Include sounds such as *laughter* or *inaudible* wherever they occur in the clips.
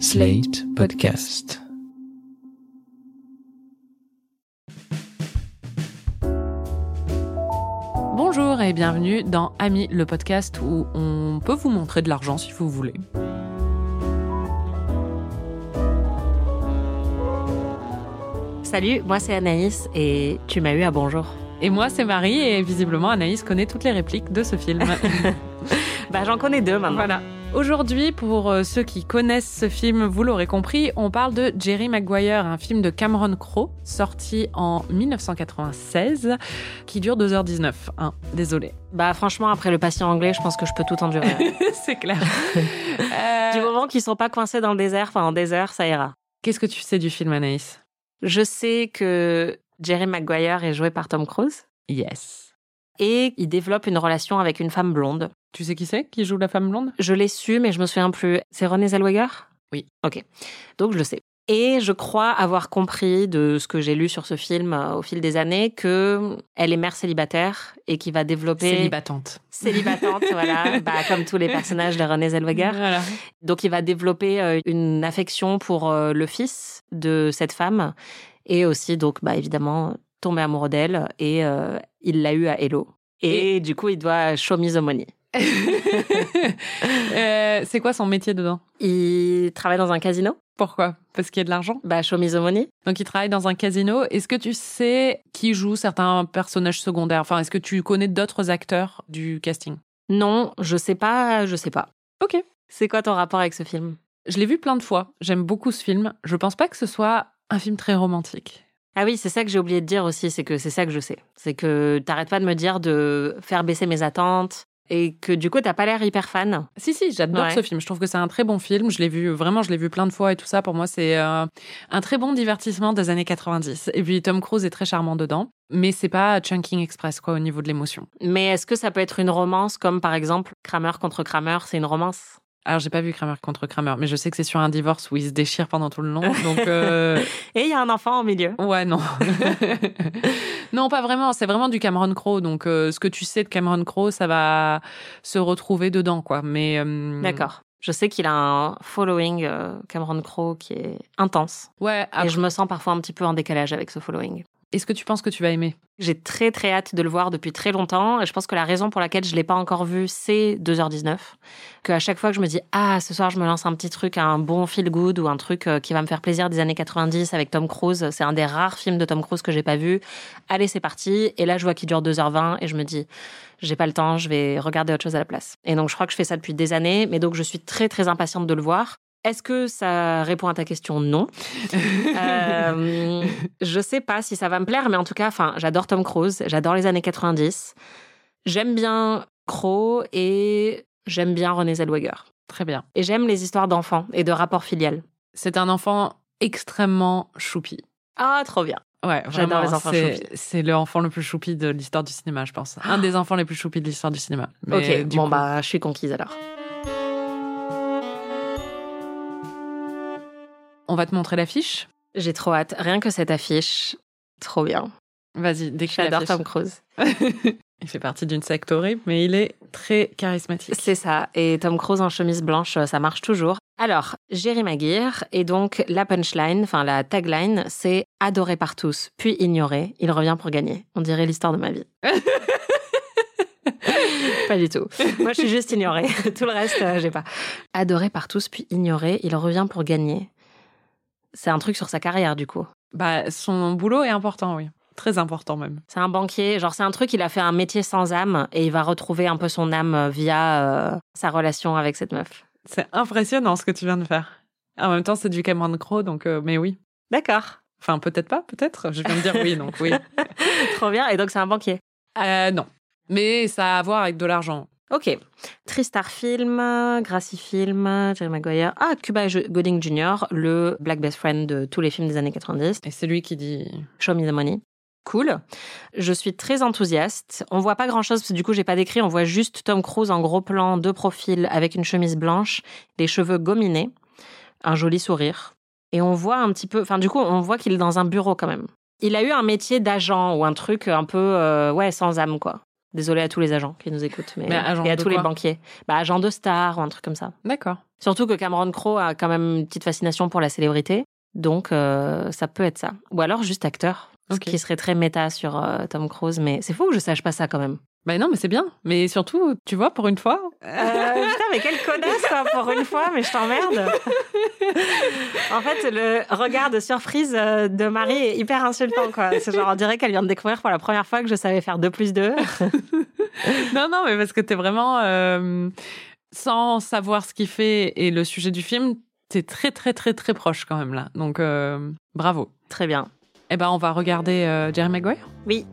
Slate Podcast. Bonjour et bienvenue dans Ami le podcast où on peut vous montrer de l'argent si vous voulez. Salut, moi c'est Anaïs et tu m'as eu à bonjour. Et moi c'est Marie et visiblement Anaïs connaît toutes les répliques de ce film. *laughs* Bah j'en connais deux maintenant. voilà. Aujourd'hui, pour euh, ceux qui connaissent ce film, vous l'aurez compris, on parle de Jerry Maguire, un film de Cameron Crowe, sorti en 1996, qui dure 2h19. Hein, désolé. Bah franchement après le patient anglais, je pense que je peux tout endurer. *laughs* C'est clair. *laughs* du moment qu'ils sont pas coincés dans le désert, enfin en désert, ça ira. Qu'est-ce que tu sais du film, Anaïs? Je sais que Jerry Maguire est joué par Tom Cruise Yes. Et il développe une relation avec une femme blonde. Tu sais qui c'est qui joue la femme blonde? Je l'ai su, mais je me souviens plus. C'est Renée Zellweger? Oui. Ok. Donc je le sais. Et je crois avoir compris de ce que j'ai lu sur ce film euh, au fil des années que elle est mère célibataire et qui va développer Célibatante. célibatante, *laughs* voilà, bah, comme tous les personnages de Renée Zellweger. Voilà. Donc il va développer euh, une affection pour euh, le fils de cette femme et aussi donc bah évidemment tomber amoureux d'elle et euh, il l'a eu à Hello. Et, du coup il doit show me the money. Euh, c'est quoi son métier dedans? Il travaille dans un casino, Pourquoi? Parce qu'il y a de l'argent? bah show me the money. Donc il travaille dans un casino. Est-ce que tu sais qui joue certains personnages secondaires? Enfin, est-ce que tu connais d'autres acteurs du casting? Non, je sais pas, je sais pas. Ok. C'est quoi ton rapport avec ce film? Je l'ai vu plein de fois. J'aime beaucoup ce film. Je pense pas que ce soit un film très romantique. Ah oui, c'est ça que j'ai oublié de dire aussi, c'est que c'est ça que je sais. C'est que t'arrêtes pas de me dire de faire baisser mes attentes et que du coup t'as pas l'air hyper fan. Si, si, j'adore Ouais. ce film. Je trouve que c'est un très bon film. Je l'ai vu, vraiment, je l'ai vu plein de fois et tout ça. Pour moi, c'est euh, un très bon divertissement des années 90. Et puis, Tom Cruise est très charmant dedans. Mais c'est pas Chunking Express, quoi, au niveau de l'émotion. Mais est-ce que ça peut être une romance comme par exemple Kramer contre Kramer, c'est une romance? Alors, j'ai pas vu Kramer contre Kramer, mais je sais que c'est sur un divorce où ils se déchirent pendant tout le long. Donc, euh, *laughs* Et il y a un enfant au milieu. ouais, non. *laughs* non, pas vraiment. C'est vraiment du Cameron Crowe. Donc, euh, ce que tu sais de Cameron Crowe, ça va se retrouver dedans, quoi. Mais. euh, D'accord. Je sais qu'il a un following Cameron Crowe qui est intense. Ouais, Et je me sens parfois un petit peu en décalage avec ce following. Est-ce que tu penses que tu vas aimer? J'ai très très hâte de le voir depuis très longtemps et je pense que la raison pour laquelle je l'ai pas encore vu, c'est 2h19. Que à chaque fois que je me dis ah ce soir je me lance un petit truc, un bon feel good ou un truc euh, qui va me faire plaisir des années 90 avec Tom Cruise, c'est un des rares films de Tom Cruise que j'ai pas vu. Allez c'est parti et là je vois qu'il dure 2h20 et je me dis j'ai pas le temps, je vais regarder autre chose à la place. Et donc je crois que je fais ça depuis des années, mais donc je suis très très impatiente de le voir. Est-ce que ça répond à ta question? Non. *laughs* Euh, je sais pas si ça va me plaire, mais en tout cas, enfin, j'adore Tom Cruise, j'adore les années 90. J'aime bien Crow et j'aime bien René Zellweger. Très bien. Et j'aime les histoires d'enfants et de rapports filiales. C'est un enfant extrêmement choupi. Ah, trop bien. Ouais, J'adore les enfants c'est- choupis. C'est le enfant le plus choupi de l'histoire du cinéma, je pense. Un des enfants les plus choupis de l'histoire du cinéma. Mais ok, bon coup- bah, je suis conquise alors. On va te montrer l'affiche. J'ai trop hâte. Rien que cette affiche, trop bien. Vas-y, décris J'adore. Tom Cruise. *laughs* Il fait partie d'une secte horrible, mais il est très charismatique. C'est ça. Et Tom Cruise en chemise blanche, ça marche toujours. Alors, Jerry Maguire, et donc la punchline, enfin la tagline, c'est adoré par tous, puis ignoré. Il revient pour gagner. On dirait l'histoire de ma vie. *laughs* pas du tout. Moi, je suis juste ignorée. *laughs* Tout le reste, euh, j'ai pas. Adoré par tous, puis ignoré. Il revient pour gagner. C'est un truc sur sa carrière, du coup. Bah, son boulot est important, oui. Très important même. C'est un banquier, genre c'est un truc, il a fait un métier sans âme et il va retrouver un peu son âme via euh, sa relation avec cette meuf. C'est impressionnant ce que tu viens de faire. En même temps, c'est du Cameron Crowe, donc euh, mais oui. D'accord. Enfin, peut-être pas, peut-être. Je viens de dire oui, donc oui. *laughs* Trop bien. Et donc, c'est un banquier. Euh, non. Mais ça a à voir avec de l'argent. Ok. Tristar Film, Gracie Film, Jerry Maguire. Ah, Cuba Gooding Jr., le black best friend de tous les films des années 90. Et c'est lui qui dit Show me the money. Cool. Je suis très enthousiaste. On voit pas grand chose parce que du coup, j'ai pas décrit. On voit juste Tom Cruise en gros plan de profil avec une chemise blanche, les cheveux gominés, un joli sourire. Et on voit un petit peu, enfin, du coup, on voit qu'il est dans un bureau quand même. Il a eu un métier d'agent ou un truc un peu, euh, ouais, sans âme, quoi. Désolé à tous les agents qui nous écoutent, mais, et à tous les banquiers. Bah, agent de star ou un truc comme ça. D'accord. Surtout que Cameron Crowe a quand même une petite fascination pour la célébrité. Donc, euh, ça peut être ça. Ou alors juste acteur. Ce Ok. qui serait très méta sur euh, Tom Cruise. Mais c'est fou que je sache pas ça quand même. Bah non, mais c'est bien. Mais surtout, tu vois, pour une fois. Euh, putain, mais quelle connasse, quoi, pour une fois, mais je t'emmerde. en fait, le regard de surprise euh, de Marie est hyper insultant, quoi. C'est genre, on dirait qu'elle vient de découvrir pour la première fois que je savais faire 2 plus 2. *laughs* non, non, mais parce que t'es vraiment. euh, sans savoir ce qu'il fait et le sujet du film, t'es très, très, très, très proche quand même là. Donc, euh, bravo. Très bien. Eh ben, on va regarder euh, Jerry Maguire. Oui.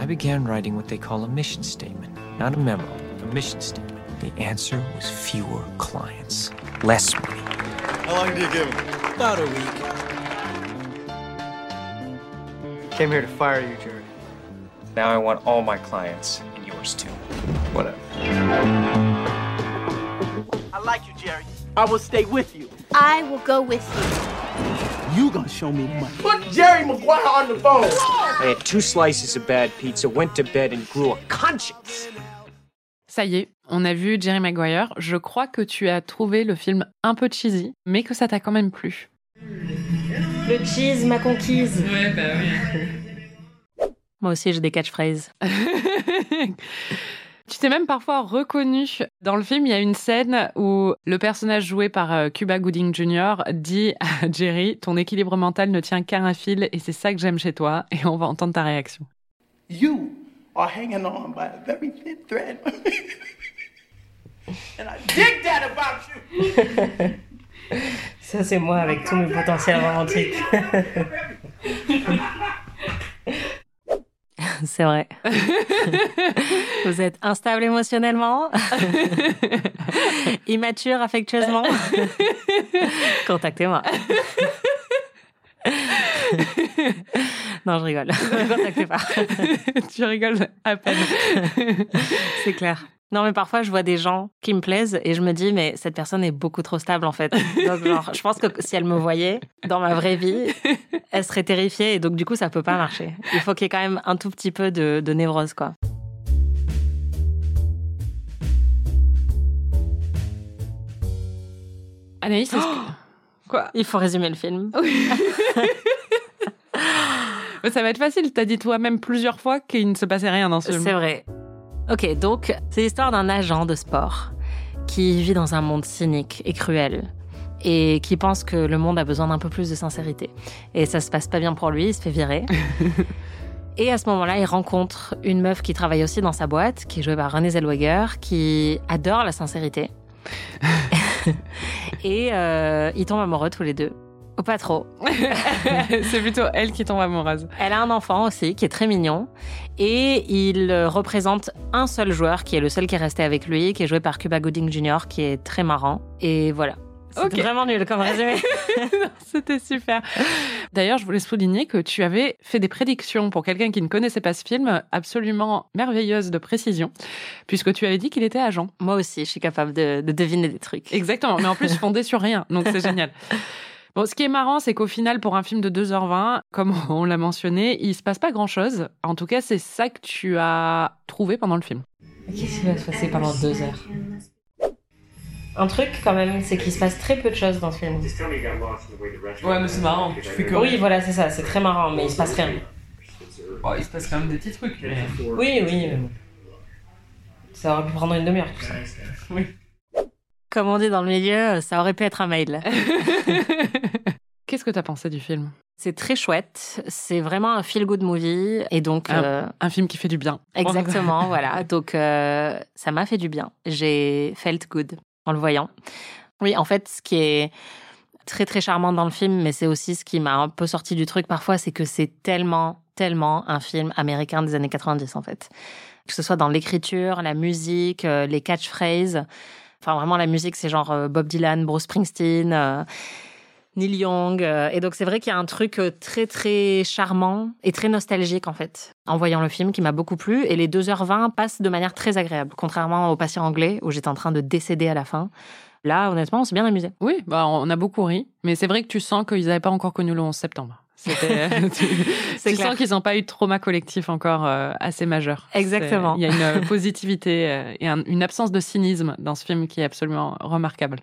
I began writing what they call a mission statement, not a memo, a mission statement. The answer was fewer clients, less money. How long do you give him? About a week. Came here to fire you, Jerry. Now I want all my clients, and yours too. Whatever. I like you, Jerry. I will stay with you. I will go with you. You gonna show me money. Put Jerry Maguire on the phone. I had two slices of bad pizza, went to bed, and grew a conscience. Ça y est, on a vu Jerry Maguire. Je crois que tu as trouvé le film un peu cheesy, mais que ça t'a quand même plu. Le cheese m'a conquise. Ouais, bah oui. Moi aussi, j'ai des catchphrases. *laughs* Tu t'es même parfois reconnu dans le film. Il y a une scène où le personnage joué par euh, Cuba Gooding Jr. dit à *laughs* Jerry Ton équilibre mental ne tient qu'à un fil et c'est ça que j'aime chez toi. Et on va entendre ta réaction. You are hanging on by a very thin thread. *laughs* and I dig that about you. *laughs* Ça, c'est moi avec tous mes potentiels romantiques. *laughs* c'est vrai. *laughs* Vous êtes instable émotionnellement, *laughs* immature affectueusement. Contactez-moi. non, je rigole. Contactez pas. tu rigoles à peine. C'est clair. Non, mais parfois, je vois des gens qui me plaisent et je me dis, mais cette personne est beaucoup trop stable, en fait. *laughs* Donc, genre, je pense que si elle me voyait dans ma vraie vie, *laughs* elle serait terrifiée et donc, du coup, ça peut pas marcher. Il faut qu'il y ait quand même un tout petit peu de, de névrose, quoi. Anaïs, que... Quoi Il faut résumer le film. *laughs* Ça va être facile. T'as dit toi-même plusieurs fois qu'il ne se passait rien dans ce film. C'est vrai. Ok, donc, c'est l'histoire d'un agent de sport qui vit dans un monde cynique et cruel et qui pense que le monde a besoin d'un peu plus de sincérité. Et ça se passe pas bien pour lui, il se fait virer. *laughs* et à ce moment-là, il rencontre une meuf qui travaille aussi dans sa boîte, qui est jouée par Renée Zellweger, qui adore la sincérité. *laughs* et euh, ils tombent amoureux tous les deux. Ou pas trop. *laughs* *laughs* c'est plutôt elle qui tombe amoureuse. Elle a un enfant aussi qui est très mignon et il euh, représente un seul joueur qui est le seul qui est resté avec lui, qui est joué par Cuba Gooding Jr. qui est très marrant. Et voilà. C'est Ok. vraiment nul comme résumé. *laughs* C'était super. D'ailleurs, je voulais souligner que tu avais fait des prédictions pour quelqu'un qui ne connaissait pas ce film absolument merveilleuses de précision, puisque tu avais dit qu'il était agent. Moi aussi, je suis capable de, de deviner des trucs. Exactement, mais en plus fondé sur rien, donc c'est génial. Bon, ce qui est marrant, c'est qu'au final, pour un film de 2h20, comme *laughs* on l'a mentionné, il se passe pas grand-chose. En tout cas, c'est ça que tu as trouvé pendant le film. Qu'est-ce qui va se passer pendant deux heures? Un truc quand même, c'est qu'il se passe très peu de choses dans ce film. Ouais, mais c'est marrant. Tu fais que... Oui, voilà, c'est ça, c'est très marrant, mais il se passe rien. il se passe quand même des petits trucs. Oui, oui. mais bon. Ça aurait pu prendre une demi-heure tout ça. Oui. Comme on dit dans le milieu, ça aurait pu être un mail. *laughs* Qu'est-ce que t'as pensé du film? C'est très chouette. C'est vraiment un feel-good movie. Et donc, euh, Un film qui fait du bien. exactement, *laughs* voilà. Donc, euh, ça m'a fait du bien. J'ai felt good en le voyant. Oui, en fait, ce qui est très, très charmant dans le film, mais c'est aussi ce qui m'a un peu sorti du truc parfois, c'est que c'est tellement, tellement un film américain des années 90, en fait. Que ce soit dans l'écriture, la musique, euh, les catchphrases. Enfin, vraiment, la musique, c'est genre euh, Bob Dylan, Bruce Springsteen. euh, Neil Young. euh, Et donc, c'est vrai qu'il y a un truc très, très charmant et très nostalgique, en fait, en voyant le film qui m'a beaucoup plu. Et les 2h20 passent de manière très agréable, contrairement au patient anglais où j'étais en train de décéder à la fin. Là, honnêtement, on s'est bien amusé. Oui, bah, on a beaucoup ri, mais c'est vrai que tu sens qu'ils n'avaient pas encore connu le 11 septembre. C'était, *laughs* euh, tu, sens qu'ils n'ont pas eu de trauma collectif encore euh, assez majeur. Exactement. Il y a une euh, *laughs* positivité et une absence de cynisme dans ce film qui est absolument remarquable.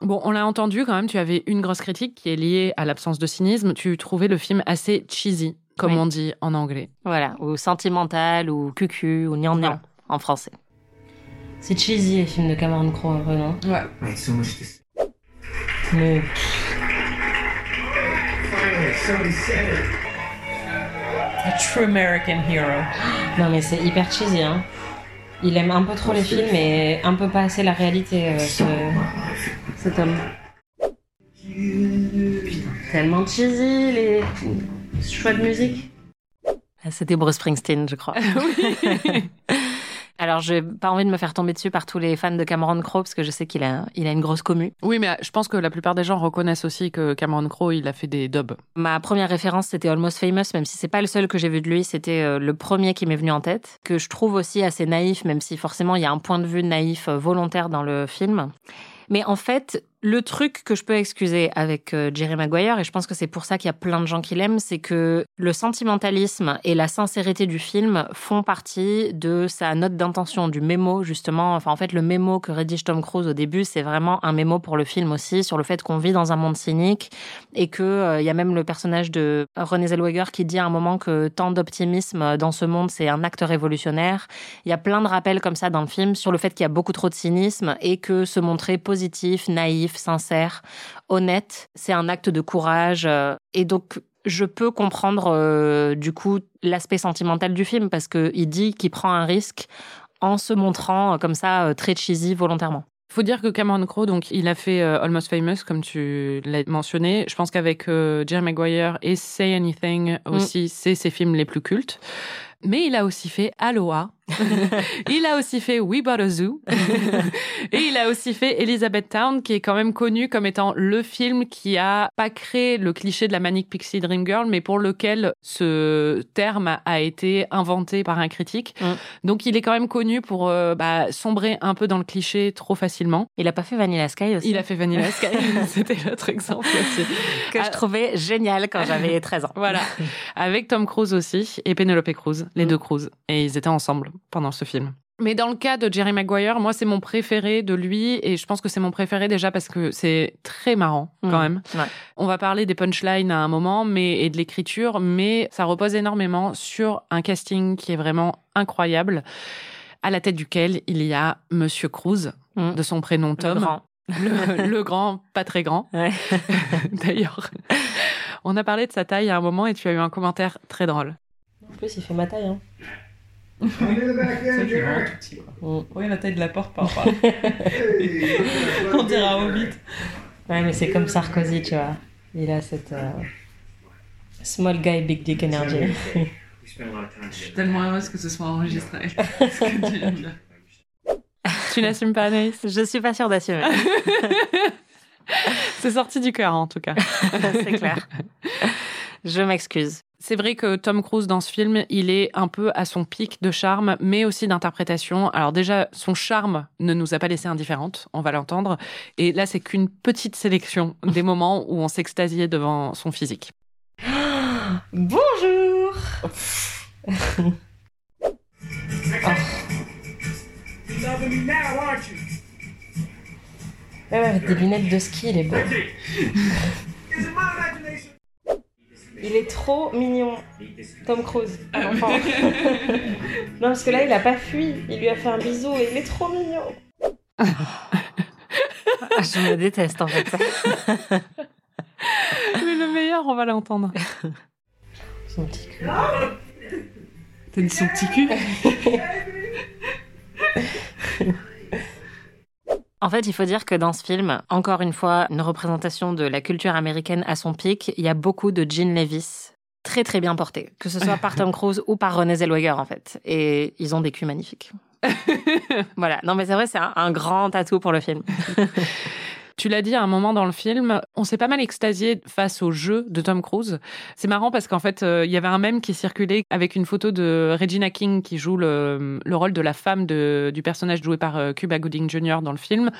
Bon, on l'a entendu quand même, tu avais une grosse critique qui est liée à l'absence de cynisme. Tu trouvais le film assez cheesy, comme on dit en anglais. Voilà, ou sentimental, ou cucu, ou gnangnang en français. C'est cheesy les films de Cameron Crowe, un peu, non Ouais. Mais A true American hero. non, mais c'est hyper cheesy, hein. Il aime un peu trop les films et un peu pas assez la réalité, euh, ce... cet homme. Putain, tellement cheesy les choix de musique. Ah, C'était Bruce Springsteen, je crois. *laughs* *laughs* Alors, j'ai pas envie de me faire tomber dessus par tous les fans de Cameron Crowe parce que je sais qu'il a, il a une grosse commu. Oui, mais je pense que la plupart des gens reconnaissent aussi que Cameron Crowe, il a fait des dubs. Ma première référence, c'était Almost Famous, même si c'est pas le seul que j'ai vu de lui, c'était euh, le premier qui m'est venu en tête, que je trouve aussi assez naïf, même si forcément il y a un point de vue naïf euh, volontaire dans le film. Mais en fait, le truc que je peux excuser avec euh, Jerry Maguire, et je pense que c'est pour ça qu'il y a plein de gens qui l'aiment, c'est que le sentimentalisme et la sincérité du film font partie de sa note d'intention, du mémo justement. Enfin, en fait, le mémo que rédige Tom Cruise au début, c'est vraiment un mémo pour le film aussi, sur le fait qu'on vit dans un monde cynique et que euh, il y a même le personnage de René Zellweger qui dit à un moment que tant d'optimisme euh, dans ce monde, c'est un acte révolutionnaire. Il y a plein de rappels comme ça dans le film sur le fait qu'il y a beaucoup trop de cynisme et que se montrer positif, naïf, sincère, honnête, c'est un acte de courage. euh, Et donc, je peux comprendre euh, du coup l'aspect sentimental du film parce que il dit qu'il prend un risque en se montrant euh, comme ça très cheesy volontairement. Faut dire que Cameron Crowe, donc, il a fait euh, Almost Famous, comme tu l'as mentionné. Je pense qu'avec euh, Jerry Maguire et Say Anything aussi, c'est ses films les plus cultes. Mais il a aussi fait Aloha. *laughs* il a aussi fait We Bought a Zoo. *laughs* et il a aussi fait Elizabeth Town, qui est quand même connu comme étant le film qui a pas créé le cliché de la Manic Pixie Dream Girl, mais pour lequel ce terme a été inventé par un critique. Mm. Donc il est quand même connu pour euh, bah, sombrer un peu dans le cliché trop facilement. Il a pas fait Vanilla Sky aussi Il a fait Vanilla *laughs* Sky, c'était l'autre exemple aussi. que je Ah. trouvais génial quand j'avais 13 ans. Voilà, avec Tom Cruise aussi et Penelope Cruz, les Mm. deux Cruz. Et ils étaient ensemble pendant ce film. Mais dans le cas de Jerry Maguire, moi c'est mon préféré de lui et je pense que c'est mon préféré déjà parce que c'est très marrant quand Mm. même. Ouais. On va parler des punchlines à un moment mais et de l'écriture, mais ça repose énormément sur un casting qui est vraiment incroyable, à la tête duquel il y a Monsieur Cruz, Mm. de son prénom Le Tom, grand. le, le grand, pas très grand Ouais. *laughs* d'ailleurs. On a parlé de sa taille à un moment et tu as eu un commentaire très drôle. En plus, il fait ma taille. Hein. Oui, la taille de la porte parfois. *laughs* On dirait un hobbit. Ouais, mais c'est comme Sarkozy, tu vois. Il a cette euh, small guy, big dick energy. *laughs* Je suis tellement heureuse que ce soit enregistré. *laughs* tu n'assumes pas, Anaïs? Je suis pas sûre d'assumer. C'est sorti du cœur, en tout cas. c'est clair. Je m'excuse. C'est vrai que Tom Cruise, dans ce film, il est un peu à son pic de charme, mais aussi d'interprétation. Alors déjà, son charme ne nous a pas laissé indifférentes, on va l'entendre. Et là, c'est qu'une petite sélection des *laughs* moments où on s'extasiait devant son physique. Bonjour Ouais, ouais, avec des lunettes de ski, il est beau. *laughs* Il est trop mignon, Tom Cruise, l'enfant. *laughs* non, parce que là, il a pas fui. Il lui a fait un bisou et il est trop mignon. Je me déteste, en fait. Mais le meilleur, on va l'entendre. Son petit cul. T'as dit son petit cul? *laughs* En fait, il faut dire que dans ce film, encore une fois, une représentation de la culture américaine à son pic, il y a beaucoup de Jean Levis très très bien portés, que ce soit par Tom *laughs* Cruise ou par René Zellweger en fait. Et ils ont des culs magnifiques. *laughs* voilà, non mais c'est vrai, c'est un, un grand atout pour le film. *laughs* Tu l'as dit à un moment dans le film, on s'est pas mal extasié face au jeu de Tom Cruise. C'est marrant parce qu'en fait, euh, il y avait un mème qui circulait avec une photo de Regina King qui joue le, le rôle de la femme de, du personnage joué par euh, Cuba Gooding Jr. dans le film.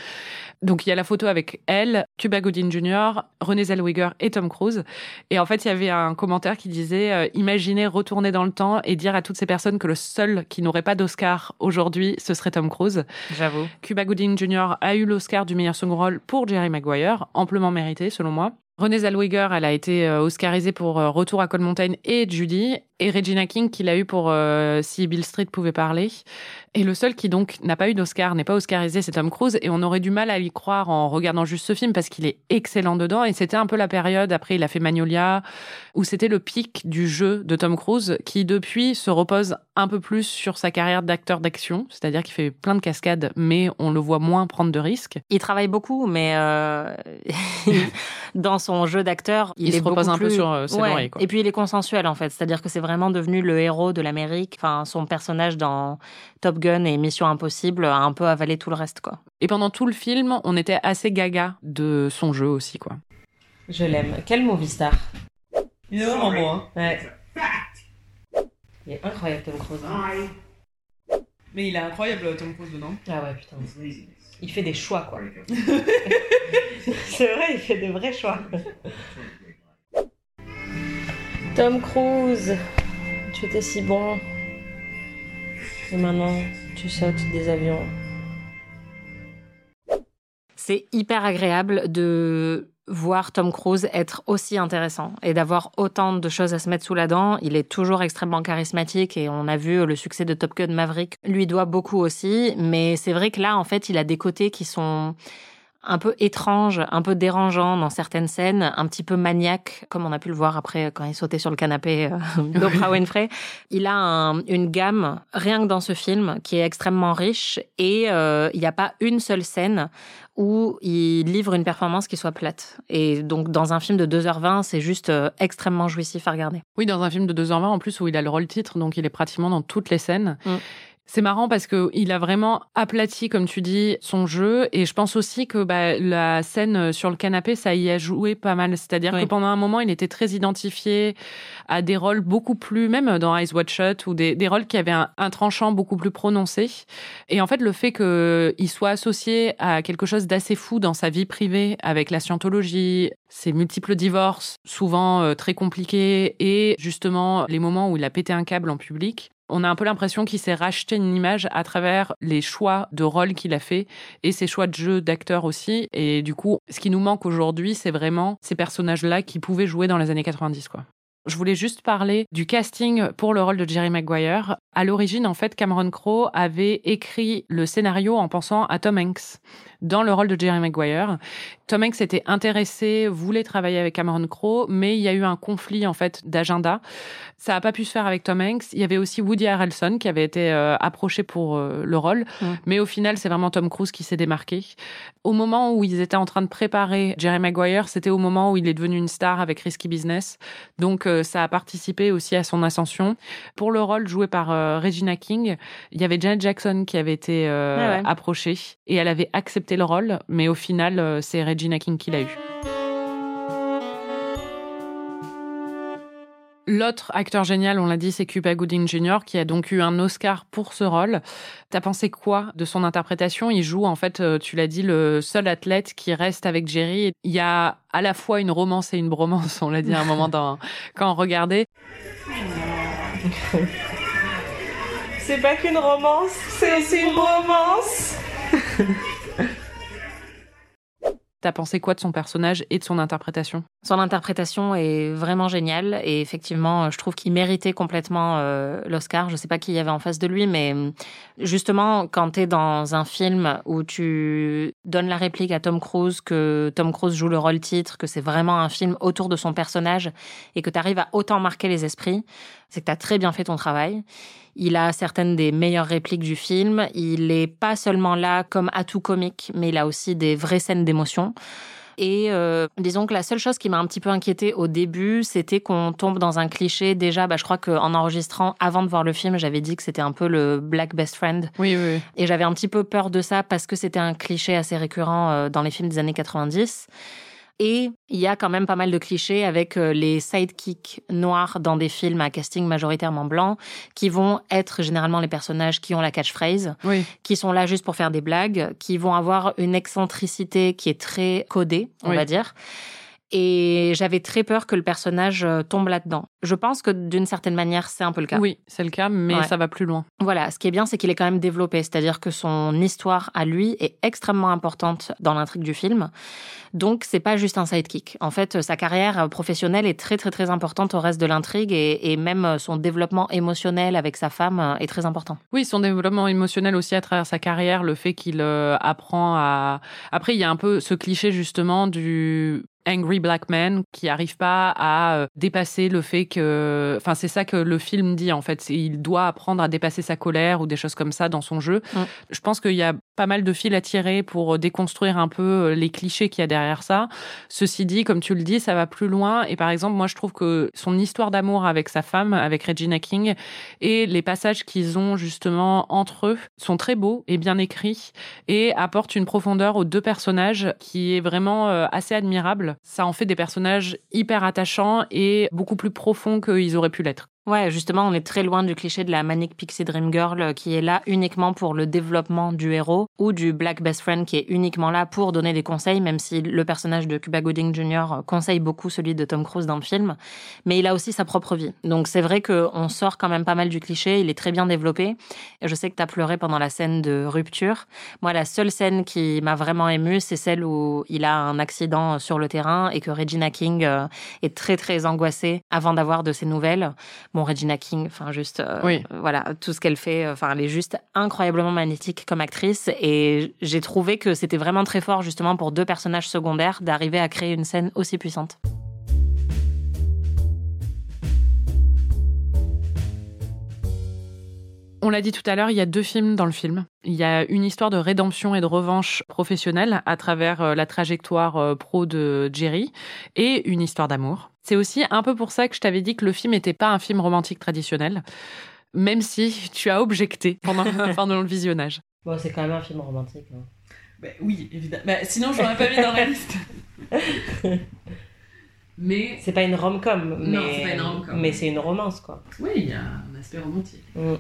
Donc il y a la photo avec elle, Cuba Gooding Jr., René Zellweger et Tom Cruise. Et en fait, il y avait un commentaire qui disait euh, Imaginez retourner dans le temps et dire à toutes ces personnes que le seul qui n'aurait pas d'Oscar aujourd'hui, ce serait Tom Cruise. J'avoue. Cuba Gooding Jr. a eu l'Oscar du meilleur second rôle pour Jerry Maguire, amplement mérité selon moi. Renée Zellweger, elle a été euh, oscarisée pour euh, Retour à Cold Mountain et Judy, et Regina King qui l'a eu pour euh, Si Bill Street pouvait parler. Et le seul qui donc n'a pas eu d'Oscar, n'est pas oscarisé, c'est Tom Cruise, et on aurait du mal à y croire en regardant juste ce film parce qu'il est excellent dedans, et c'était un peu la période, après il a fait Magnolia, où c'était le pic du jeu de Tom Cruise, qui depuis se repose un peu plus sur sa carrière d'acteur d'action, c'est-à-dire qu'il fait plein de cascades, mais on le voit moins prendre de risques. Il travaille beaucoup, mais euh, *laughs* dans son jeu d'acteur, il, Il est se repose un peu sur, euh, ses Ouais. quoi. Et puis il est consensuel en fait, c'est-à-dire que c'est vraiment devenu le héros de l'Amérique. Enfin, son personnage dans Top Gun et Mission Impossible a un peu avalé tout le reste, quoi. Et pendant tout le film, on était assez gaga de son jeu aussi, quoi. Je l'aime. Quel movie star? Il est vraiment bon, hein. Ouais. Il est incroyable Tom Cruise. hein. Mais il est incroyable, Tom Cruise, dedans. Ah ouais, putain. Il fait des choix, quoi. *laughs* *laughs* C'est vrai, il fait des vrais choix. *laughs* Tom Cruise, tu étais si bon. Et maintenant, tu sautes des avions. C'est hyper agréable de voir Tom Cruise être aussi intéressant et d'avoir autant de choses à se mettre sous la dent. Il est toujours extrêmement charismatique et on a vu le succès de Top Gun Maverick lui doit beaucoup aussi. Mais c'est vrai que là, en fait, il a des côtés qui sont un peu étranges, un peu dérangeants dans certaines scènes, un petit peu maniaque, comme on a pu le voir après quand il sautait sur le canapé euh, *laughs* d'Oprah Winfrey. Il a un- une gamme, rien que dans ce film, qui est extrêmement riche et euh, il n'y a pas une seule scène où il livre une performance qui soit plate. Et donc, dans un film de 2h20, c'est juste euh, extrêmement jouissif à regarder. Oui, dans un film de 2h20 en plus où il a le rôle titre, donc il est pratiquement dans toutes les scènes. Mm. C'est marrant parce que il a vraiment aplati, comme tu dis, son jeu. Et je pense aussi que bah, la scène sur le canapé, ça y a joué pas mal. C'est-à-dire Oui. que pendant un moment, il était très identifié à des rôles beaucoup plus, même dans Eyes Wide Shut, ou des, des rôles qui avaient un, un tranchant beaucoup plus prononcé. Et en fait, le fait qu'il soit associé à quelque chose d'assez fou dans sa vie privée, avec la scientologie, ses multiples divorces, souvent euh, très compliqués, et justement les moments où il a pété un câble en public, on a un peu l'impression qu'il s'est racheté une image à travers les choix de rôle qu'il a fait et ses choix de jeu d'acteur aussi. Et du coup, ce qui nous manque aujourd'hui, c'est vraiment ces personnages-là qui pouvaient jouer dans les années 90, quoi. Je voulais juste parler du casting pour le rôle de Jerry Maguire. À l'origine, en fait, Cameron Crowe avait écrit le scénario en pensant à Tom Hanks dans le rôle de Jerry Maguire. Tom Hanks était intéressé, voulait travailler avec Cameron Crowe, mais il y a eu un conflit en fait d'agenda. Ça n'a pas pu se faire avec Tom Hanks. Il y avait aussi Woody Harrelson qui avait été euh, approché pour euh, le rôle, Mm. mais au final, c'est vraiment Tom Cruise qui s'est démarqué. Au moment où ils étaient en train de préparer Jerry Maguire, c'était au moment où il est devenu une star avec Risky Business. Donc euh, ça a participé aussi à son ascension. Pour le rôle joué par Regina King, il y avait Janet Jackson qui avait été Ah ouais. approchée et elle avait accepté le rôle, mais au final, c'est Regina King qui l'a eu. L'autre acteur génial, on l'a dit, c'est Cuba Gooding Jr., qui a donc eu un Oscar pour ce rôle. T'as pensé quoi de son interprétation? Il joue, en fait, euh, tu l'as dit, le seul athlète qui reste avec Jerry. Il y a à la fois une romance et une bromance, on l'a dit à un moment dans, *laughs* quand on regardait. C'est pas qu'une romance, c'est aussi une romance. *laughs* T'as pensé quoi de son personnage et de son interprétation? Son interprétation est vraiment géniale et effectivement, je trouve qu'il méritait complètement euh, l'Oscar. Je sais pas qui y avait en face de lui, mais hum, justement, quand tu es dans un film où tu donnes la réplique à Tom Cruise, que Tom Cruise joue le rôle titre, que c'est vraiment un film autour de son personnage et que tu arrives à autant marquer les esprits, c'est que tu as très bien fait ton travail. Il a certaines des meilleures répliques du film. Il est pas seulement là comme atout comique, mais il a aussi des vraies scènes d'émotion. Et euh, disons que la seule chose qui m'a un petit peu inquiétée au début, c'était qu'on tombe dans un cliché. Déjà, bah, je crois qu'en enregistrant, avant de voir le film, j'avais dit que c'était un peu le black best friend. Oui, oui. Et j'avais un petit peu peur de ça parce que c'était un cliché assez récurrent euh, dans les films des années 90. Et il y a quand même pas mal de clichés avec euh, les sidekicks noirs dans des films à casting majoritairement blanc, qui vont être généralement les personnages qui ont la catchphrase, Oui, qui sont là juste pour faire des blagues, qui vont avoir une excentricité qui est très codée, on Oui. va dire. Et j'avais très peur que le personnage euh, tombe là-dedans. Je pense que d'une certaine manière, c'est un peu le cas. Oui, c'est le cas, mais Ouais. ça va plus loin. Voilà, ce qui est bien, c'est qu'il est quand même développé, c'est-à-dire que son histoire à lui est extrêmement importante dans l'intrigue du film. Donc, c'est pas juste un sidekick. En fait, sa carrière professionnelle est très, très, très importante au reste de l'intrigue et, et même son développement émotionnel avec sa femme euh, est très important. Oui, son développement émotionnel aussi à travers sa carrière, le fait qu'il euh, apprend à... Après, il y a un peu ce cliché justement du angry black man qui arrive pas à euh, dépasser le fait que... Enfin, c'est ça que le film dit en fait. Il doit apprendre à dépasser sa colère ou des choses comme ça dans son jeu. Mm. Je pense qu'il y a pas mal de fils à tirer pour déconstruire un peu euh, les clichés qu'il y a derrière ça. Ceci dit, comme tu le dis, ça va plus loin. Et par exemple, moi, je trouve que son histoire d'amour avec sa femme, avec Regina King, et les passages qu'ils ont justement entre eux sont très beaux et bien écrits et apportent une profondeur aux deux personnages qui est vraiment euh, assez admirable. Ça en fait des personnages hyper attachants et beaucoup plus profonds qu'ils auraient pu l'être. Ouais, justement, on est très loin du cliché de la Manic Pixie Dream Girl euh, qui est là uniquement pour le développement du héros ou du Black Best Friend qui est uniquement là pour donner des conseils, même si le personnage de Cuba Gooding Jr. conseille beaucoup celui de Tom Cruise dans le film. Mais il a aussi sa propre vie. Donc c'est vrai qu'on sort quand même pas mal du cliché, il est très bien développé. Je sais que tu as pleuré pendant la scène de rupture. Moi, la seule scène qui m'a vraiment émue, c'est celle où il a un accident sur le terrain et que Regina King euh, est très très angoissée avant d'avoir de ses nouvelles. Bon, Regina King, enfin juste, euh, Oui. voilà, tout ce qu'elle fait, enfin, elle est juste incroyablement magnétique comme actrice. Et j'ai trouvé que c'était vraiment très fort justement pour deux personnages secondaires d'arriver à créer une scène aussi puissante. On l'a dit tout à l'heure, il y a deux films dans le film. Il y a une histoire de rédemption et de revanche professionnelle à travers euh, la trajectoire euh, pro de Jerry et une histoire d'amour. C'est aussi un peu pour ça que je t'avais dit que le film n'était pas un film romantique traditionnel, même si tu as objecté pendant, *laughs* pendant le visionnage. Bon, c'est quand même un film romantique. hein. Bah oui, évidemment. sinon, je l'aurais pas mis dans la liste. *laughs* Mais C'est pas une rom-com, Non, mais, c'est pas une rom-com. mais c'est une romance, quoi. oui, il y a un aspect romantique. Mm.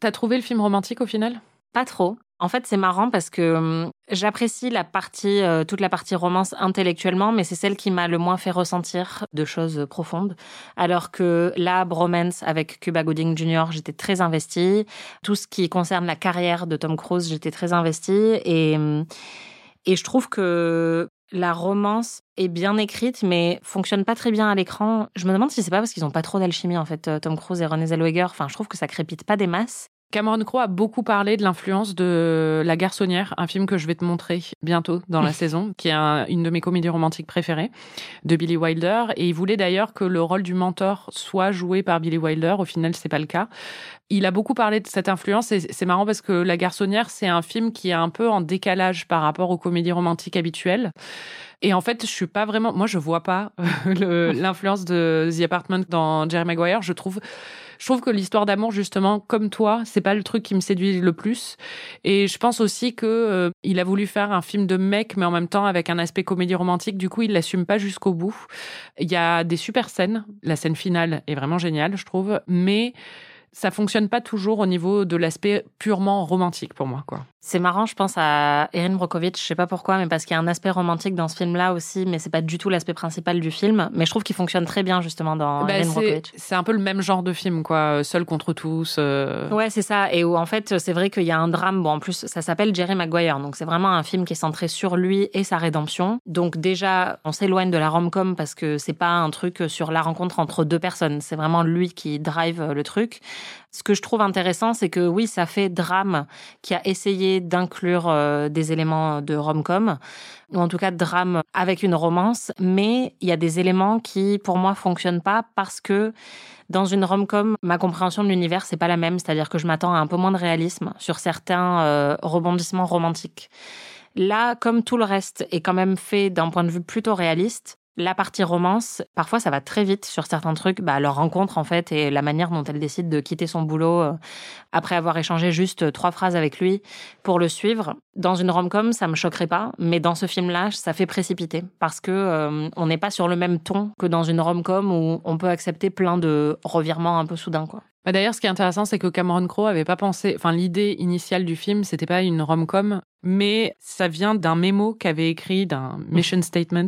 T'as trouvé le film romantique au final? Pas trop. En fait, c'est marrant parce que hum, j'apprécie la partie, euh, toute la partie romance intellectuellement, mais c'est celle qui m'a le moins fait ressentir de choses profondes. Alors que la bromance avec Cuba Gooding Jr., j'étais très investie. Tout ce qui concerne la carrière de Tom Cruise, j'étais très investie. Et, hum, et je trouve que la romance est bien écrite, mais fonctionne pas très bien à l'écran. Je me demande si c'est pas parce qu'ils ont pas trop d'alchimie, en fait, euh, Tom Cruise et Renée Zellweger. Enfin, je trouve que ça crépite pas des masses. Cameron Crowe a beaucoup parlé de l'influence de La Garçonnière, un film que je vais te montrer bientôt dans la *laughs* saison, qui est un- une de mes comédies romantiques préférées de Billy Wilder. Et il voulait d'ailleurs que le rôle du mentor soit joué par Billy Wilder. Au final, c'est pas le cas. Il a beaucoup parlé de cette influence et c'est marrant parce que La Garçonnière, c'est un film qui est un peu en décalage par rapport aux comédies romantiques habituelles. Et en fait, je suis pas vraiment. Moi, je vois pas *laughs* l'influence de The Apartment dans Jerry Maguire. Je trouve, je trouve que l'histoire d'amour, justement, comme toi, c'est pas le truc qui me séduit le plus. Et je pense aussi que euh, il a voulu faire un film de mec, mais en même temps avec un aspect comédie romantique. Du coup, il l'assume pas jusqu'au bout. Il y a des super scènes. La scène finale est vraiment géniale, je trouve. Mais ça fonctionne pas toujours au niveau de l'aspect purement romantique pour moi, quoi. C'est marrant, je pense à Erin Brockovich, je sais pas pourquoi, mais parce qu'il y a un aspect romantique dans ce film-là aussi, mais c'est pas du tout l'aspect principal du film. Mais je trouve qu'il fonctionne très bien justement dans Bah, Erin Brockovich. c'est un peu le même genre de film, quoi. Seul contre tous. euh, Ouais, c'est ça. Et où en fait, c'est vrai qu'il y a un drame. Bon, en plus, ça s'appelle Jerry Maguire. Donc, c'est vraiment un film qui est centré sur lui et sa rédemption. Donc, déjà, on s'éloigne de la rom-com parce que c'est pas un truc sur la rencontre entre deux personnes. C'est vraiment lui qui drive le truc. Ce que je trouve intéressant, c'est que oui, ça fait drame qui a essayé d'inclure euh, des éléments de rom-com ou en tout cas drame avec une romance, mais il y a des éléments qui, pour moi, fonctionnent pas parce que dans une rom-com, ma compréhension de l'univers, c'est pas la même. C'est-à-dire que je m'attends à un peu moins de réalisme sur certains euh, rebondissements romantiques. Là, comme tout le reste est quand même fait d'un point de vue plutôt réaliste, la partie romance, parfois ça va très vite sur certains trucs, bah, leur rencontre en fait et la manière dont elle décide de quitter son boulot euh, après avoir échangé juste trois phrases avec lui pour le suivre. Dans une rom-com, ça me choquerait pas, mais dans ce film-là, ça fait précipiter parce que euh, on n'est pas sur le même ton que dans une rom-com où on peut accepter plein de revirements un peu soudains quoi. Bah, D'ailleurs, ce qui est intéressant, c'est que Cameron Crowe avait pas pensé. Enfin, l'idée initiale du film, c'était pas une rom-com, mais ça vient d'un mémo qu'avait écrit, d'un mission statement,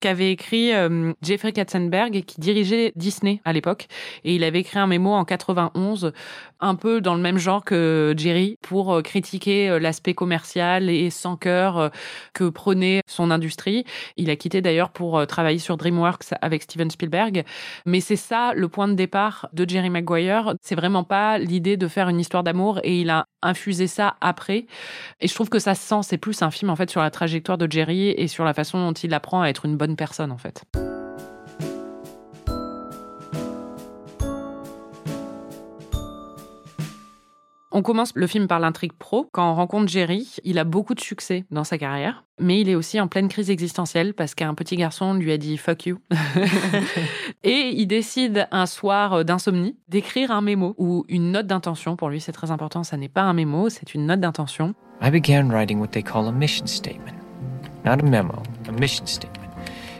qu'avait écrit euh, Jeffrey Katzenberg, qui dirigeait Disney à l'époque. Et il avait écrit un mémo en 91, un peu dans le même genre que Jerry, pour euh, critiquer euh, l'aspect commercial et sans cœur que prenait son industrie. Il a quitté d'ailleurs pour travailler sur DreamWorks avec Steven Spielberg. Mais c'est ça le point de départ de Jerry Maguire. C'est vraiment pas l'idée de faire une histoire d'amour et il a infusé ça après. Et je trouve que ça sent, c'est plus un film en fait sur la trajectoire de Jerry et sur la façon dont il apprend à être une bonne personne en fait. On commence le film par l'intrigue pro. Quand on rencontre Jerry, il a beaucoup de succès dans sa carrière, mais il est aussi en pleine crise existentielle parce qu'un petit garçon lui a dit fuck you. *laughs* *laughs* Et il décide un soir d'insomnie d'écrire un mémo ou une note d'intention. Pour lui, c'est très important, ça n'est pas un mémo, c'est une note d'intention. I began writing what they call a mission statement. Not a memo, a mission statement.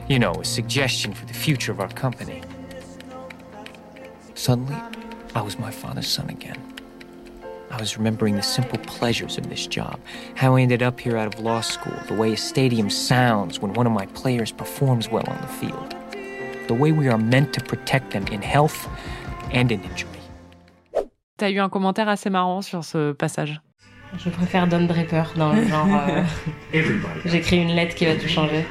You know, a suggestion for the future of our company. Suddenly, I was my father's son again. I was remembering the simple pleasures of this job, how I ended up here out of law school, the way a stadium sounds when one of my players performs well on the field, the way we are meant to protect them in health and in injury. T'as eu un commentaire assez marrant sur ce passage? Je préfère Don Draper dans le genre. euh, *laughs* J'écris une lettre qui va tout changer.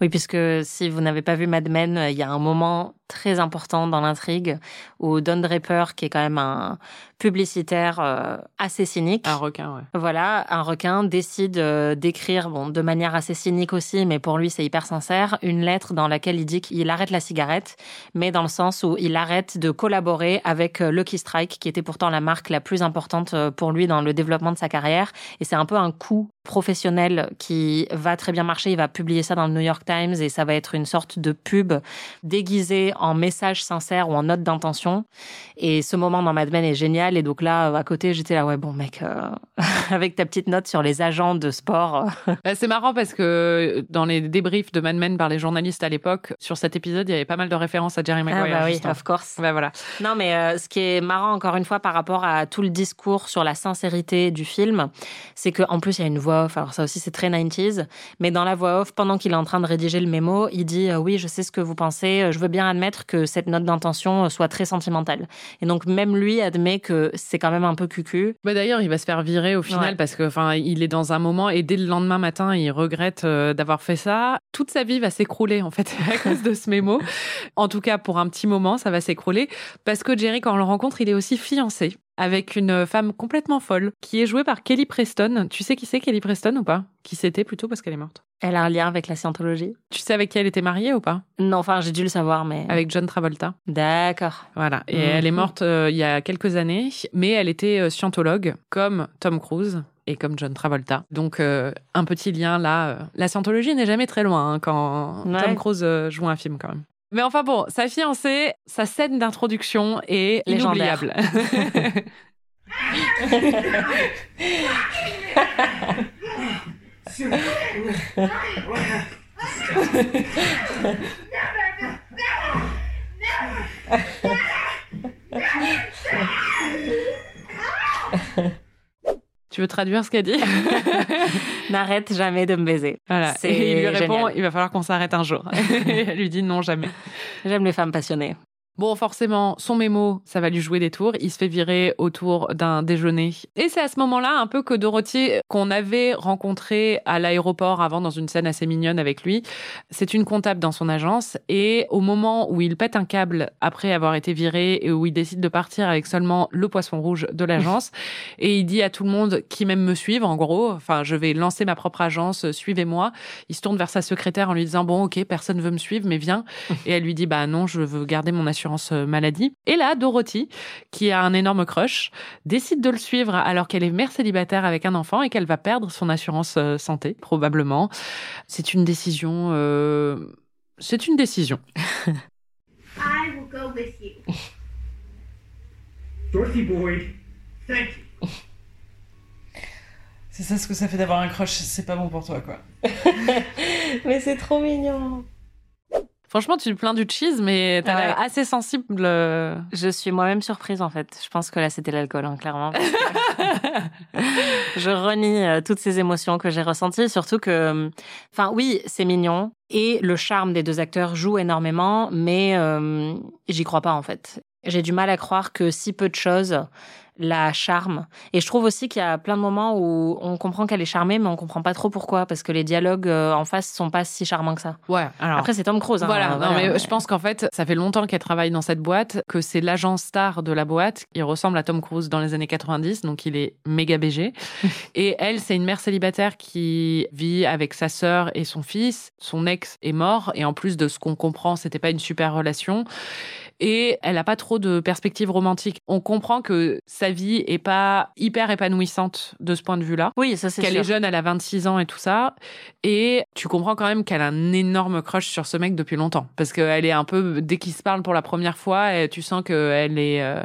Oui, puisque si vous n'avez pas vu Mad Men, euh, il y a un moment très important dans l'intrigue où Don Draper, qui est quand même un publicitaire euh, assez cynique, Un requin, ouais. voilà, un requin décide euh, d'écrire, bon, de manière assez cynique aussi, mais pour lui c'est hyper sincère, une lettre dans laquelle il dit qu'il arrête la cigarette, mais dans le sens où il arrête de collaborer avec euh, Lucky Strike, qui était pourtant la marque la plus importante pour lui dans le développement de sa carrière. Et c'est un peu un coup professionnel qui va très bien marcher. Il va publier ça dans le New York Times et ça va être une sorte de pub déguisée en message sincère ou en note d'intention. Et ce moment dans Mad Men est génial. Et donc là, à côté, j'étais là, ouais, bon mec, euh, *laughs* avec ta petite note sur les agents de sport. Bah, c'est marrant parce que dans les débriefs de Mad Men par les journalistes à l'époque, sur cet épisode, il y avait pas mal de références à Jerry Ah Maguire. bah oui, of course. Bah voilà. Non, mais euh, ce qui est marrant encore une fois par rapport à tout le discours sur la sincérité du film, c'est qu'en plus il y a une voix off. Alors ça aussi c'est très 90s, mais dans la voix off, pendant qu'il est en train de rédiger le mémo, il dit euh, oui, je sais ce que vous pensez. Je veux bien admettre que cette note d'intention euh, soit très sentimentale. Et donc même lui admet que c'est quand même un peu cucu. Bah d'ailleurs, il va se faire virer au final Ouais. parce que enfin, il est dans un moment et dès le lendemain matin, il regrette euh, d'avoir fait ça. Toute sa vie va s'écrouler en fait *laughs* à cause de ce mémo. En tout cas, pour un petit moment, ça va s'écrouler parce que Jerry, quand on le rencontre, il est aussi fiancé avec une femme complètement folle qui est jouée par Kelly Preston. Tu sais qui c'est Kelly Preston ou pas? Qui c'était plutôt parce qu'elle est morte? Elle a un lien avec la scientologie Tu sais avec qui elle était mariée ou pas? Non, enfin j'ai dû le savoir, mais Avec John Travolta. d'accord. Voilà. Et Mhm. elle est morte euh, il y a quelques années, mais elle était euh, scientologue, comme Tom Cruise et comme John Travolta. Donc, euh, un petit lien là. euh, La scientologie n'est jamais très loin hein, quand Ouais. Tom Cruise euh, joue un film, quand même. Mais enfin bon, sa fiancée, sa scène d'introduction est Légendaire. inoubliable. *laughs* tu veux traduire ce qu'elle dit? *laughs* N'arrête jamais de me baiser. Voilà. Et il lui répond, génial. il va falloir qu'on s'arrête un jour. *laughs* Elle lui dit non, jamais. J'aime les femmes passionnées. Bon, forcément, son mémo, ça va lui jouer des tours. Il se fait virer autour d'un déjeuner. Et c'est à ce moment-là un peu que Dorothy, qu'on avait rencontré à l'aéroport avant dans une scène assez mignonne avec lui, c'est une comptable dans son agence. Et au moment où il pète un câble après avoir été viré et où il décide de partir avec seulement le poisson rouge de l'agence, *laughs* et il dit à tout le monde qui même me suivent, en gros, enfin, je vais lancer ma propre agence, suivez-moi. Il se tourne vers sa secrétaire en lui disant, bon, ok, personne veut me suivre, mais viens. *laughs* Et elle lui dit, bah non, je veux garder mon assurance euh, maladie. Et là, Dorothy, qui a un énorme crush, décide de le suivre alors qu'elle est mère célibataire avec un enfant et qu'elle va perdre son assurance euh, santé, probablement. C'est une décision... euh, C'est une décision. *laughs* I will go with you. *laughs* Dorothy Boyd, thank you. C'est ça ce que ça fait d'avoir un crush, c'est pas bon pour toi quoi. *laughs* Mais c'est trop mignon. Franchement, tu te plains du cheese, mais t'as Ouais. l'air assez sensible. euh. Je suis moi-même surprise en fait. Je pense que là c'était l'alcool, hein, clairement. *laughs* je renie euh, toutes ces émotions que j'ai ressenties, surtout que, enfin oui, c'est mignon et le charme des deux acteurs joue énormément, mais euh, j'y crois pas en fait. J'ai du mal à croire que si peu de choses la charme. Et je trouve aussi qu'il y a plein de moments où on comprend qu'elle est charmée, mais on comprend pas trop pourquoi, parce que les dialogues euh, en face sont pas si charmants que ça. Ouais. Alors. Après, c'est Tom Cruise. hein, Voilà, voilà. non, mais je pense qu'en fait, ça fait longtemps qu'elle travaille dans cette boîte, que c'est l'agent star de la boîte. Il ressemble à Tom Cruise dans les années 90, donc il est méga BG. *laughs* et elle, c'est une mère célibataire qui vit avec sa sœur et son fils. Son ex est mort, et en plus de ce qu'on comprend, c'était pas une super relation. Et elle a pas trop de perspectives romantiques. On comprend que sa vie est pas hyper épanouissante de ce point de vue-là. Oui, ça c'est Qu'elle est jeune, elle a 26 ans et tout ça. Et tu comprends quand même qu'elle a un énorme crush sur ce mec depuis longtemps. Parce qu'elle est un peu, dès qu'ils se parlent pour la première fois, et tu sens qu'elle est, euh,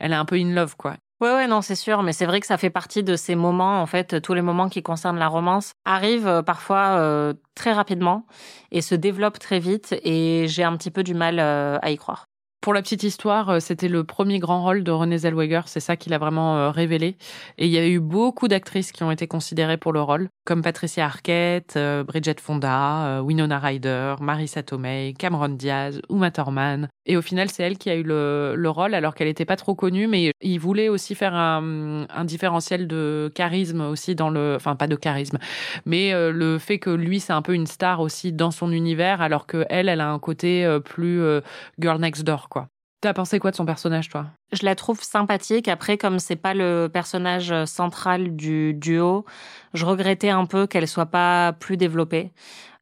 elle est un peu in love, quoi. Ouais, ouais, non, c'est sûr, mais c'est vrai que ça fait partie de ces moments, en fait, tous les moments qui concernent la romance arrivent euh, parfois euh, très rapidement et se développent très vite, et j'ai un petit peu du mal euh, à y croire. Pour la petite histoire, euh, c'était le premier grand rôle de Renée Zellweger. C'est ça qui l'a vraiment euh, révélé. Et il y a eu beaucoup d'actrices qui ont été considérées pour le rôle, comme Patricia Arquette, euh, Bridget Fonda, Winona Ryder, Marissa Tomei, Cameron Diaz, Uma Thurman. Et au final, c'est elle qui a eu le, le rôle, alors qu'elle n'était pas trop connue, mais il voulait aussi faire un, différentiel de charisme aussi dans le, enfin pas de charisme, mais euh, le fait que lui c'est un peu une star aussi dans son univers, alors que elle, elle a un côté euh, plus euh, girl next door, quoi. T'as pensé quoi de son personnage, toi? Je la trouve sympathique. Après, comme c'est pas le personnage central du duo, je regrettais un peu qu'elle soit pas plus développée.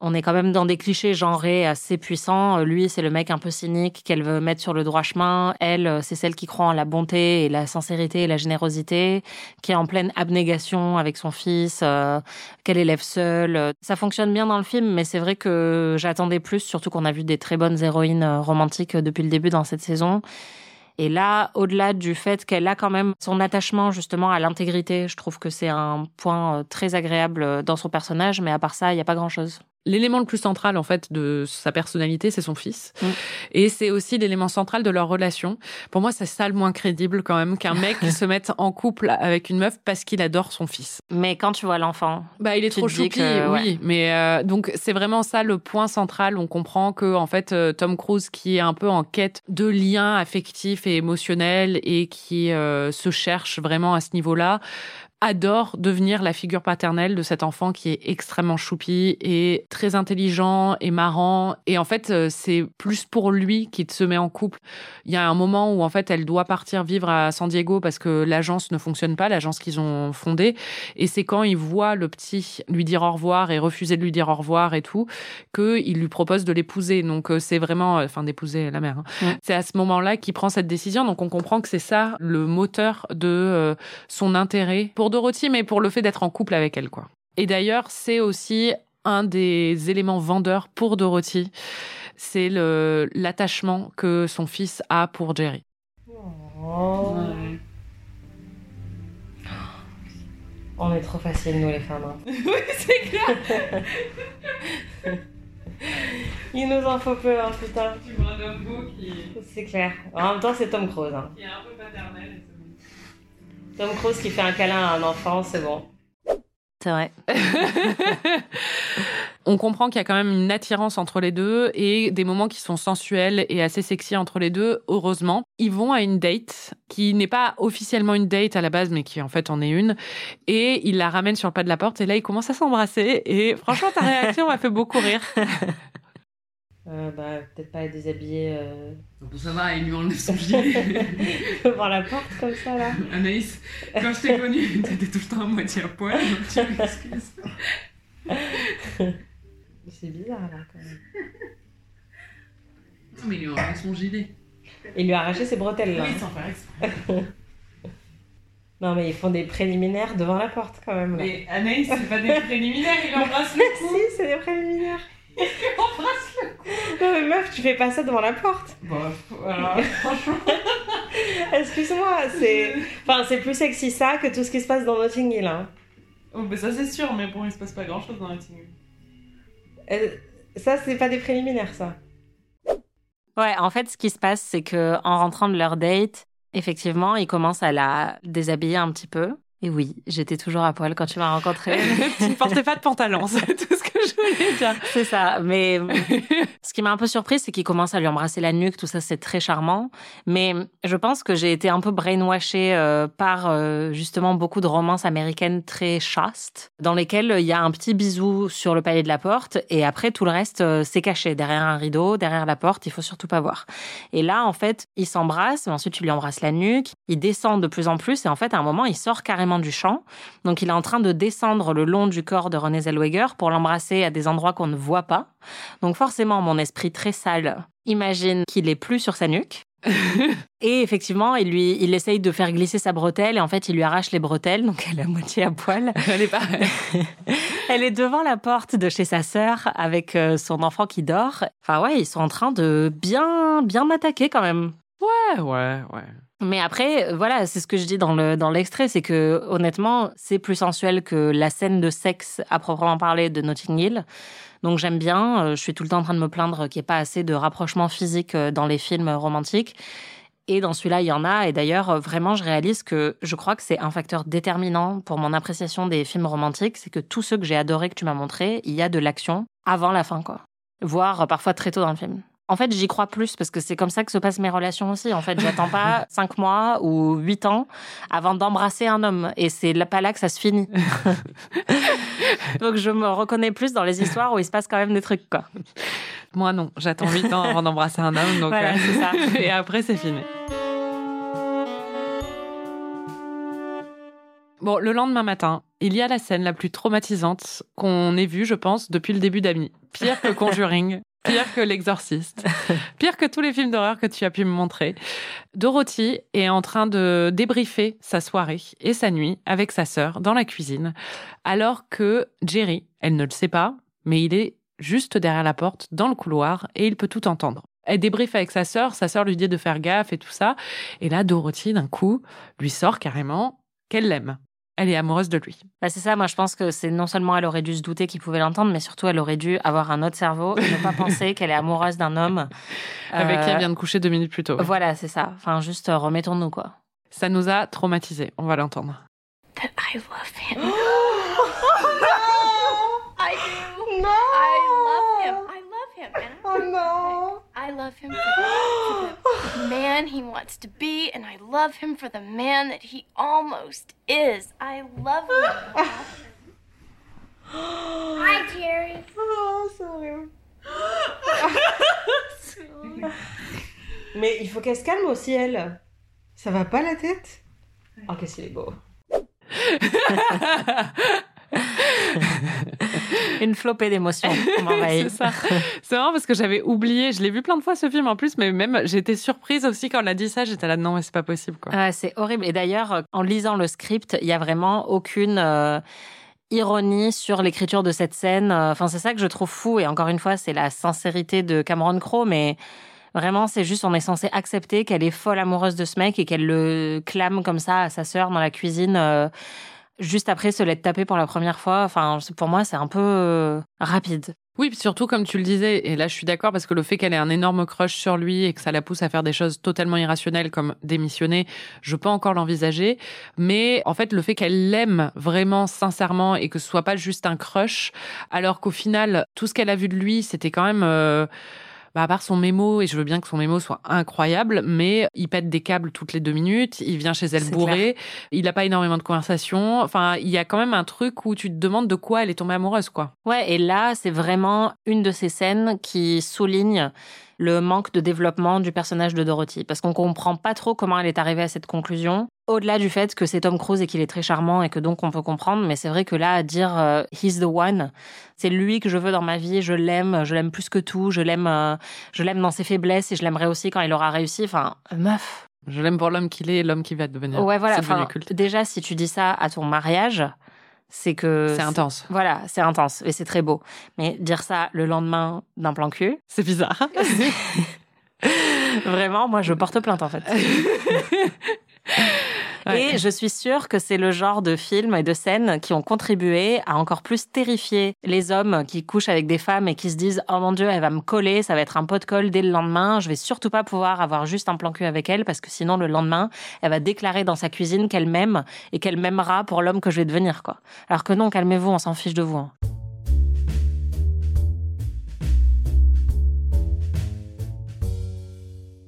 On est quand même dans des clichés genrés assez puissants. Lui, c'est le mec un peu cynique qu'elle veut mettre sur le droit chemin. Elle, c'est celle qui croit en la bonté et la sincérité et la générosité, qui est en pleine abnégation avec son fils, euh, qu'elle élève seule. Ça fonctionne bien dans le film, mais c'est vrai que j'attendais plus, surtout qu'on a vu des très bonnes héroïnes euh, romantiques depuis le début dans cette saison. Et là, au-delà du fait qu'elle a quand même son attachement justement à l'intégrité, je trouve que c'est un point euh, très agréable euh, dans son personnage, mais à part ça, il n'y a pas grand-chose. L'élément le plus central en fait de sa personnalité, c'est son fils, Mm. et c'est aussi l'élément central de leur relation. Pour moi, c'est ça le moins crédible quand même qu'un mec *laughs* se mette en couple avec une meuf parce qu'il adore son fils. Mais quand tu vois l'enfant, Bah, il est trop choupi, que, ouais. oui. Mais euh, donc c'est vraiment ça le point central. On comprend que en fait euh, Tom Cruise, qui est un peu en quête de liens affectifs et émotionnels et qui euh, se cherche vraiment à ce niveau-là, adore devenir la figure paternelle de cet enfant qui est extrêmement choupi et très intelligent et marrant. Et en fait, euh, c'est plus pour lui qu'il se met en couple. Il y a un moment où en fait, elle doit partir vivre à San Diego parce que l'agence ne fonctionne pas, l'agence qu'ils ont fondée. Et c'est quand il voit le petit lui dire au revoir et refuser de lui dire au revoir et tout, qu'il lui propose de l'épouser. Donc euh, c'est vraiment, enfin d'épouser la mère. hein. Ouais. C'est à ce moment-là qu'il prend cette décision. Donc on comprend que c'est ça le moteur de euh, son intérêt pour Dorothy, mais pour le fait d'être en couple avec elle, quoi. Et d'ailleurs, c'est aussi un des éléments vendeurs pour Dorothy. C'est le l'attachement que son fils a pour Jerry. on est trop facile nous les femmes. hein. *laughs* oui, c'est clair. *laughs* Il nous en faut peu, hein, putain. Tu vois un homme beau qui, C'est clair. En même temps, c'est Tom Cruise. hein. qui est un peu paternel. Tom Cruise qui fait un câlin à un enfant, c'est bon. C'est vrai. *laughs* On comprend qu'il y a quand même une attirance entre les deux et des moments qui sont sensuels et assez sexy entre les deux, heureusement. Ils vont à une date qui n'est pas officiellement une date à la base, mais qui en fait en est une. Et il la ramène sur le pas de la porte et là, ils commencent à s'embrasser. Et franchement, ta réaction m'a fait beaucoup rire. *laughs* Euh, bah, peut-être pas être déshabillé euh, Donc ça va, il lui enlève son gilet. *laughs* devant la porte comme ça, là. *laughs* Anaïs, quand je t'ai connue, *laughs* t'étais tout le temps à moitié à poil, donc tu m'excuses. C'est bizarre, là, quand même. Non, mais il lui enlève son gilet. Il lui a arraché ses bretelles, là. Oui, sans faire exprès. Non, mais ils font des préliminaires devant la porte, quand même, là. Mais Anaïs, c'est pas des préliminaires, il embrasse le cou. si, c'est des préliminaires. Il *laughs* embrasse le cou. Non, mais meuf, tu fais pas ça devant la porte. Bon, voilà, *laughs* franchement. Excuse-moi, c'est... Enfin, c'est plus sexy ça que tout ce qui se passe dans Notting Hill, hein. Oh, mais ça c'est sûr, mais bon, il se passe pas grand chose dans la team. Euh, Ça, c'est pas des préliminaires, ça. Ouais, en fait, ce qui se passe, c'est que en rentrant de leur date, effectivement, il commence à la déshabiller un petit peu. Et oui, j'étais toujours à poil quand tu m'as rencontré. *laughs* tu ne portais pas de pantalon, *laughs* c'est tout ce que je voulais dire. C'est ça. Mais *laughs* ce qui m'a un peu surpris, c'est qu'il commence à lui embrasser la nuque. Tout ça, c'est très charmant. Mais je pense que j'ai été un peu brainwashée euh, par euh, justement beaucoup de romances américaines très chastes, dans lesquelles il y a un petit bisou sur le palier de la porte et après tout le reste, euh, c'est caché derrière un rideau, derrière la porte. Il faut surtout pas voir. Et là, en fait, il s'embrasse, ensuite tu lui embrasses la nuque. Il descend de plus en plus et en fait, à un moment, il sort carrément du champ. Donc, il est en train de descendre le long du corps de René Zellweger pour l'embrasser à des endroits qu'on ne voit pas. Donc, forcément, mon esprit très sale imagine qu'il est plus sur sa nuque. *laughs* et effectivement, il lui, il essaye de faire glisser sa bretelle et en fait, il lui arrache les bretelles, donc elle est à moitié à poil. *laughs* Elle est pas. *laughs* elle est devant la porte de chez sa sœur avec euh, son enfant qui dort. Enfin ouais, ils sont en train de bien, bien attaquer quand même. Ouais, ouais, ouais. Mais après, voilà, c'est ce que je dis dans le dans l'extrait, c'est que honnêtement, c'est plus sensuel que la scène de sexe à proprement parler de Notting Hill. Donc j'aime bien. Je suis tout le temps en train de me plaindre qu'il n'y ait pas assez de rapprochement physique dans les films romantiques. Et dans celui-là, il y en a. Et d'ailleurs, vraiment, je réalise que je crois que c'est un facteur déterminant pour mon appréciation des films romantiques. C'est que tous ceux que j'ai adorés que tu m'as montrés, il y a de l'action avant la fin, quoi. Voire parfois très tôt dans le film. En fait, j'y crois plus parce que c'est comme ça que se passent mes relations aussi. En fait, j'attends pas *laughs* cinq mois ou huit ans avant d'embrasser un homme. Et c'est pas là que ça se finit. *laughs* Donc, je me reconnais plus dans les histoires où il se passe quand même des trucs, quoi. Moi, non. J'attends huit ans avant d'embrasser un homme. Donc, voilà, c'est ça. *laughs* Et après, c'est fini. Bon, le lendemain matin, il y a la scène la plus traumatisante qu'on ait vue, je pense, depuis le début d'Ami. Pire que Conjuring, pire que L'Exorciste, pire que tous les films d'horreur que tu as pu me montrer. Dorothy est en train de débriefer sa soirée et sa nuit avec sa sœur dans la cuisine, alors que Jerry, elle ne le sait pas, mais il est juste derrière la porte, dans le couloir, et il peut tout entendre. Elle débriefe avec sa sœur, sa sœur lui dit de faire gaffe et tout ça. Et là, Dorothy, d'un coup, lui sort carrément qu'elle l'aime. Elle est amoureuse de lui. Bah c'est ça, moi je pense que c'est non seulement elle aurait dû se douter qu'il pouvait l'entendre, mais surtout elle aurait dû avoir un autre cerveau et ne pas *laughs* penser qu'elle est amoureuse d'un homme. Avec qui elle Euh, vient de coucher deux minutes plus tôt. Voilà, c'est ça. Enfin, juste euh, remettons-nous quoi. Ça nous a traumatisés. On va l'entendre. That I love him. Oh *gasps* I do. No. I love him. I love him. And Oh no. I love him *gasps* *gasps* the, man he wants to be, and I love him for the man that he almost is. I love him. *gasps* Hi, Jerry. Oh, c'est horrible. *laughs* Mais il faut qu'elle se calme aussi, elle. Ça va pas la tête Oh, qu'est-ce qu'il est beau. *laughs* *laughs* Une flopée d'émotions *laughs* c'est ça. C'est marrant parce que j'avais oublié. Je l'ai vu plein de fois ce film en plus, mais même j'étais surprise aussi quand on a dit ça. J'étais là, non, mais c'est pas possible quoi. Ah, c'est horrible. Et d'ailleurs, euh, en lisant le script, il y a vraiment aucune euh, ironie sur l'écriture de cette scène. Euh, Enfin, c'est ça que je trouve fou. Et encore une fois, c'est la sincérité de Cameron Crowe, mais vraiment, c'est juste on est censé accepter qu'elle est folle amoureuse de ce mec et qu'elle le clame comme ça à sa sœur dans la cuisine. euh, Juste après se l'être tapé pour la première fois, enfin pour moi c'est un peu euh, rapide. Oui, surtout comme tu le disais, et là je suis d'accord parce que le fait qu'elle ait un énorme crush sur lui et que ça la pousse à faire des choses totalement irrationnelles comme démissionner, je peux encore l'envisager. Mais en fait, le fait qu'elle l'aime vraiment sincèrement et que ce soit pas juste un crush, alors qu'au final, tout ce qu'elle a vu de lui, c'était quand même... euh, bah, à part son mémo, et je veux bien que son mémo soit incroyable, mais il pète des câbles toutes les deux minutes, il vient chez elle bourré, il n'a pas énormément de conversations. Enfin, il y a quand même un truc où tu te demandes de quoi elle est tombée amoureuse, quoi. Ouais, et là c'est vraiment une de ces scènes qui souligne le manque de développement du personnage de Dorothy, parce qu'on comprend pas trop comment elle est arrivée à cette conclusion. Au-delà du fait que c'est Tom Cruise et qu'il est très charmant et que donc on peut comprendre, mais c'est vrai que là, à dire euh, he's the one, c'est lui que je veux dans ma vie, je l'aime, je l'aime plus que tout, je l'aime, euh, je l'aime dans ses faiblesses et je l'aimerais aussi quand il aura réussi. Enfin, meuf. Je l'aime pour l'homme qu'il est et l'homme qui va devenir. Ouais, voilà. Enfin, déjà, si tu dis ça à ton mariage, c'est que C'est intense. Voilà, c'est intense et c'est très beau. Mais dire ça le lendemain d'un plan cul, C'est bizarre. *laughs* vraiment, moi, je porte plainte en fait. *laughs* Et je suis sûre que c'est le genre de films et de scènes qui ont contribué à encore plus terrifier les hommes qui couchent avec des femmes et qui se disent oh mon dieu elle va me coller, ça va être un pot de colle dès le lendemain, je vais surtout pas pouvoir avoir juste un plan cul avec elle parce que sinon le lendemain elle va déclarer dans sa cuisine qu'elle m'aime et qu'elle m'aimera pour l'homme que je vais devenir quoi. Alors que non calmez-vous, on s'en fiche de vous. hein.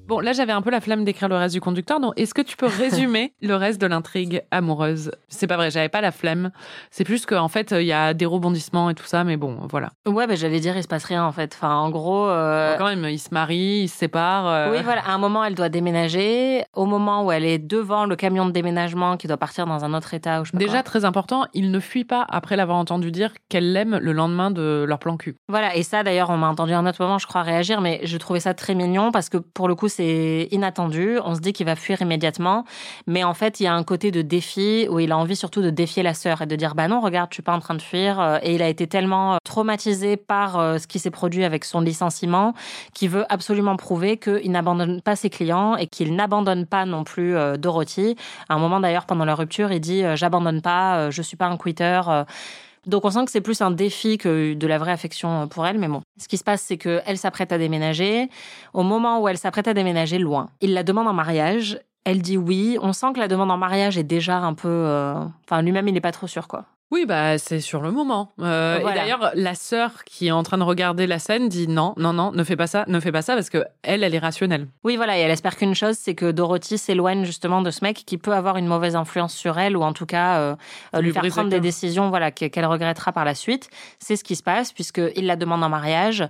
Bon, là, j'avais un peu la flemme d'écrire le reste du conducteur. Donc, est-ce que tu peux résumer *laughs* le reste de l'intrigue amoureuse? C'est pas vrai, j'avais pas la flemme. C'est plus qu'en fait, il y a des rebondissements et tout ça, mais bon, voilà. Ouais, bah, j'allais dire il se passe rien en fait. Enfin en gros. euh, Quand même, ils se marient, ils se séparent. euh, Oui, voilà. À un moment, elle doit déménager. Au moment où elle est devant le camion de déménagement qui doit partir dans un autre état, ou je sais pas Déjà, quoi. très important, il ne fuit pas après l'avoir entendu dire qu'elle l'aime le lendemain de leur plan cul. Voilà. Et ça, d'ailleurs, on m'a entendu à un autre moment, je crois, réagir, mais je trouvais ça très mignon parce que pour le coup, c'est inattendu. On se dit qu'il va fuir immédiatement. Mais en fait, il y a un côté de défi où il a envie surtout de défier la sœur et de dire, bah non, regarde, je suis pas en train de fuir. Euh, Et il a été tellement euh, traumatisé par euh, ce qui s'est produit avec son licenciement qu'il veut absolument prouver qu'il n'abandonne pas ses clients et qu'il n'abandonne pas non plus Dorothy. À un moment d'ailleurs, pendant la rupture, il dit j'abandonne pas, je suis pas un quitter. Donc on sent que c'est plus un défi que de la vraie affection euh, pour elle, mais bon. Ce qui se passe, c'est que elle s'apprête à déménager. Au moment où elle s'apprête à déménager loin, il la demande en mariage. Elle dit oui. On sent que la demande en mariage est déjà un peu. euh, Enfin, lui-même, il n'est pas trop sûr, quoi. Oui, bah c'est sur le moment. Euh, Voilà. Et d'ailleurs, la sœur qui est en train de regarder la scène dit non, non, non, ne fais pas ça, ne fais pas ça, parce que elle, elle est rationnelle. Oui, voilà, et elle espère qu'une chose, c'est que Dorothy s'éloigne justement de ce mec qui peut avoir une mauvaise influence sur elle, ou en tout cas euh, euh, lui Lui faire prendre des décisions voilà, que- qu'elle regrettera par la suite. C'est ce qui se passe, puisqu'il la demande en mariage.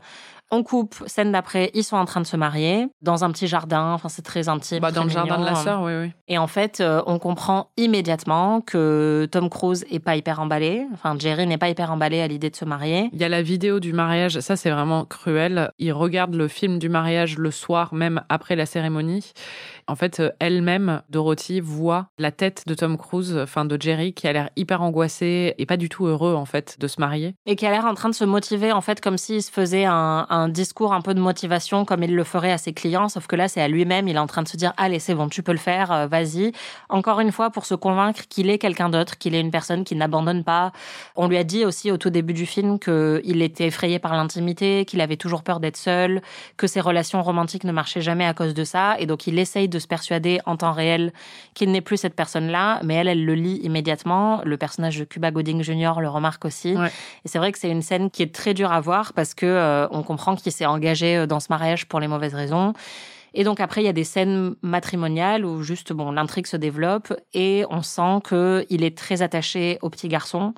On coupe, scène d'après, ils sont en train de se marier dans un petit jardin. Enfin, c'est très intime. Bah, dans le jardin de la sœur, oui, oui. Et en fait, euh, on comprend immédiatement que Tom Cruise est pas hyper emballé. Enfin, Jerry n'est pas hyper emballé à l'idée de se marier. Il y a la vidéo du mariage, ça c'est vraiment cruel. Il regarde le film du mariage le soir, même après la cérémonie. En fait, euh, elle-même, Dorothy, voit la tête de Tom Cruise, enfin de Jerry, qui a l'air hyper angoissé et pas du tout heureux, en fait, de se marier. Et qui a l'air en train de se motiver, en fait, comme s'il se faisait un, un discours un peu de motivation, comme il le ferait à ses clients. Sauf que là, c'est à lui-même. Il est en train de se dire, allez, c'est bon, tu peux le faire, euh, vas-y. Encore une fois, pour se convaincre qu'il est quelqu'un d'autre, qu'il est une personne qui n'abandonne pas. On lui a dit aussi au tout début du film qu'il était effrayé par l'intimité, qu'il avait toujours peur d'être seul, que ses relations romantiques ne marchaient jamais à cause de ça. Et donc, il essaye de se persuader en temps réel qu'il n'est plus cette personne-là. Mais elle, elle le lit immédiatement. Le personnage de Cuba Gooding Jr. le remarque aussi. Ouais. Et c'est vrai que c'est une scène qui est très dure à voir parce que euh, on comprend qu'il s'est engagé euh, dans ce mariage pour les mauvaises raisons. Et donc après, il y a des scènes matrimoniales où juste, bon, l'intrigue se développe et on sent que il est très attaché au petit garçon,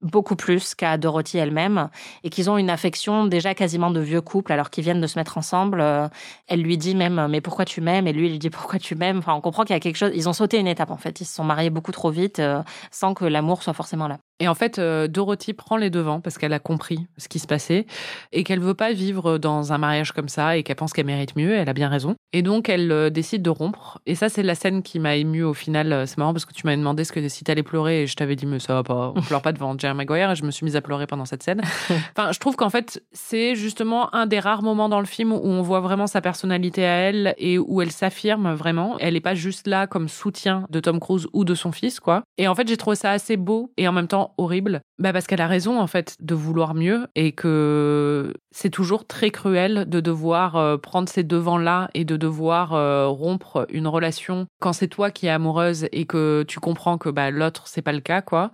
beaucoup plus qu'à Dorothy elle-même, et qu'ils ont une affection déjà quasiment de vieux couple alors qu'ils viennent de se mettre ensemble. Euh, Elle lui dit même, mais pourquoi tu m'aimes? Et lui, il lui dit, pourquoi tu m'aimes? Enfin, on comprend qu'il y a quelque chose. Ils ont sauté une étape en fait. Ils se sont mariés beaucoup trop vite euh, sans que l'amour soit forcément là. Et en fait, euh, Dorothy prend les devants parce qu'elle a compris ce qui se passait et qu'elle veut pas vivre dans un mariage comme ça et qu'elle pense qu'elle mérite mieux. Elle a bien raison. Et donc, elle euh, décide de rompre. Et ça, c'est la scène qui m'a émue au final. Euh, C'est marrant parce que tu m'avais demandé ce que si t'allais pleurer et je t'avais dit, mais ça va pas, on *laughs* pleure pas devant Jerry Maguire et je me suis mise à pleurer pendant cette scène. *laughs* enfin, je trouve qu'en fait, c'est justement un des rares moments dans le film où on voit vraiment sa personnalité à elle et où elle s'affirme vraiment. Elle est pas juste là comme soutien de Tom Cruise ou de son fils, quoi. Et en fait, j'ai trouvé ça assez beau et en même temps horrible. Bah, parce qu'elle a raison, en fait, de vouloir mieux et que c'est toujours très cruel de devoir euh, prendre ces devants-là et de devoir euh, rompre une relation quand c'est toi qui es amoureuse et que tu comprends que bah, l'autre, c'est pas le cas, quoi.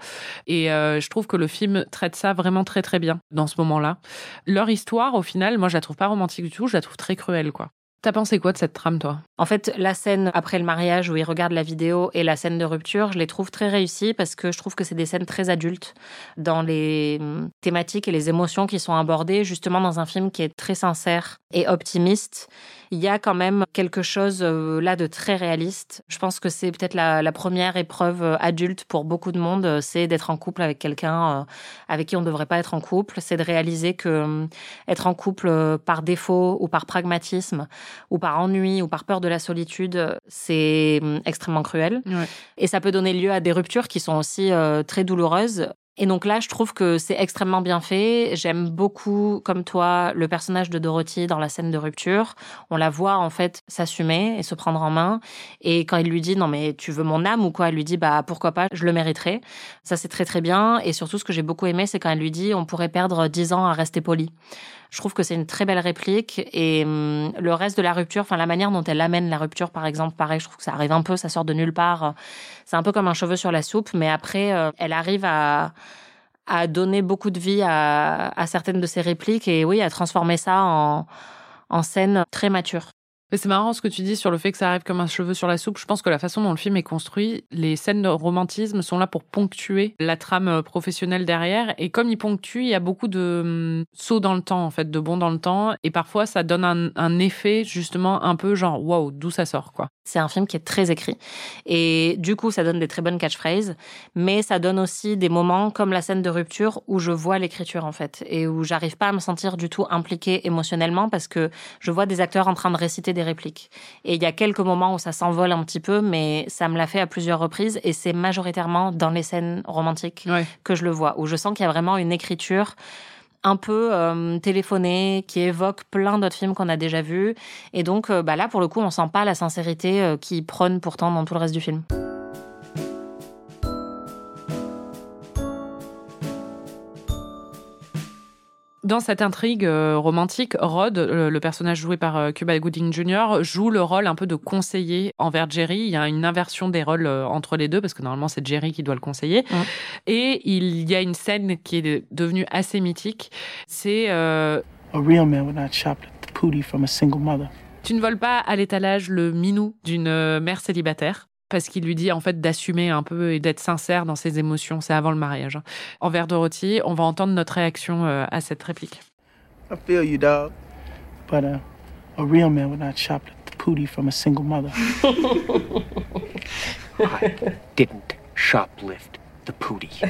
Et euh, je trouve que le film traite ça vraiment très, très bien dans ce moment-là. Leur histoire, au final, moi, je la trouve pas romantique du tout, je la trouve très cruelle, quoi. T'as pensé quoi de cette trame, toi? En fait, la scène après le mariage où il regarde la vidéo et la scène de rupture, je les trouve très réussies parce que je trouve que c'est des scènes très adultes dans les hum, thématiques et les émotions qui sont abordées, justement dans un film qui est très sincère et optimiste. Il y a quand même quelque chose euh, là de très réaliste. Je pense que c'est peut-être la, la première épreuve euh, adulte pour beaucoup de monde, euh, c'est d'être en couple avec quelqu'un avec qui on ne devrait pas être en couple. C'est de réaliser que hum, être en couple par défaut ou par pragmatisme ou par ennui ou par peur de la solitude, c'est hum, extrêmement cruel. Ouais. Et ça peut donner lieu à des ruptures qui sont aussi euh, très douloureuses. Et donc là, je trouve que c'est extrêmement bien fait. J'aime beaucoup, comme toi, le personnage de Dorothy dans la scène de rupture. On la voit en fait s'assumer et se prendre en main. Et quand il lui dit non mais tu veux mon âme? ou quoi, elle lui dit bah pourquoi pas, je le mériterai. Ça c'est très très bien. Et surtout ce que j'ai beaucoup aimé, c'est quand elle lui dit on pourrait perdre dix ans à rester poli. Je trouve que c'est une très belle réplique et hum, le reste de la rupture, enfin la manière dont elle amène la rupture, par exemple, pareil, je trouve que ça arrive un peu, ça sort de nulle part. C'est un peu comme un cheveu sur la soupe, mais après, euh, elle arrive à à donner beaucoup de vie à, à certaines de ses répliques et oui, à transformer ça en en scène très mature. Mais c'est marrant ce que tu dis sur le fait que ça arrive comme un cheveu sur la soupe. Je pense que la façon dont le film est construit, les scènes de romantisme sont là pour ponctuer la trame euh, professionnelle derrière. Et comme ils ponctuent, il y a beaucoup de hum, sauts dans le temps, en fait, de bons dans le temps. Et parfois, ça donne un, effet, justement, un peu genre, waouh, d'où ça sort, quoi. C'est un film qui est très écrit. Et du coup, ça donne des très bonnes catchphrases, mais ça donne aussi des moments comme la scène de rupture où je vois l'écriture, en fait, et où j'arrive pas à me sentir du tout impliquée émotionnellement parce que je vois des acteurs en train de réciter des répliques. Et il y a quelques moments où ça s'envole un petit peu, mais ça me l'a fait à plusieurs reprises et c'est majoritairement dans les scènes romantiques Ouais. que je le vois, où je sens qu'il y a vraiment une écriture un peu euh, téléphonée, qui évoque plein d'autres films qu'on a déjà vus. Et donc euh, bah là, pour le coup, on sent pas la sincérité euh, qui prône pourtant dans tout le reste du film. Dans cette intrigue euh, romantique, Rod, le, le personnage joué par euh, Cuba Gooding Jr., joue le rôle un peu de conseiller envers Jerry. Il y a une inversion des rôles euh, entre les deux, parce que normalement c'est Jerry qui doit le conseiller. Et il y a une scène qui est devenue assez mythique. C'est euh, A real man would not shoplift the pootie from a single mother. Tu ne voles pas à l'étalage le minou d'une euh, mère célibataire. Parce qu'il lui dit en fait d'assumer un peu et d'être sincère dans ses émotions. C'est avant le mariage. hein. Envers Dorothy, on va entendre notre réaction euh, à cette réplique. I feel you, dog. But uh, a real man would not shoplift the pootie from a single mother. *laughs* I didn't shoplift the pootie.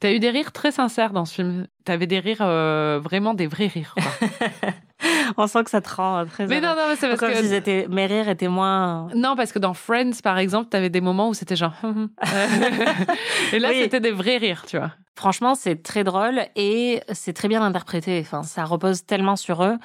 T'as eu des rires très sincères dans ce film. T'avais des rires, euh, vraiment des vrais rires. quoi. *laughs* *laughs* On sent que ça te rend euh, très. Mais non, non, mais c'est parce Comme que. s'ils étaient, mes rires étaient moins. Non, parce que dans Friends, par exemple, t'avais des moments où c'était genre. *laughs* *laughs* et là, Oui. c'était des vrais rires, tu vois. Franchement, c'est très drôle et c'est très bien interprété. Enfin, ça repose tellement sur eux.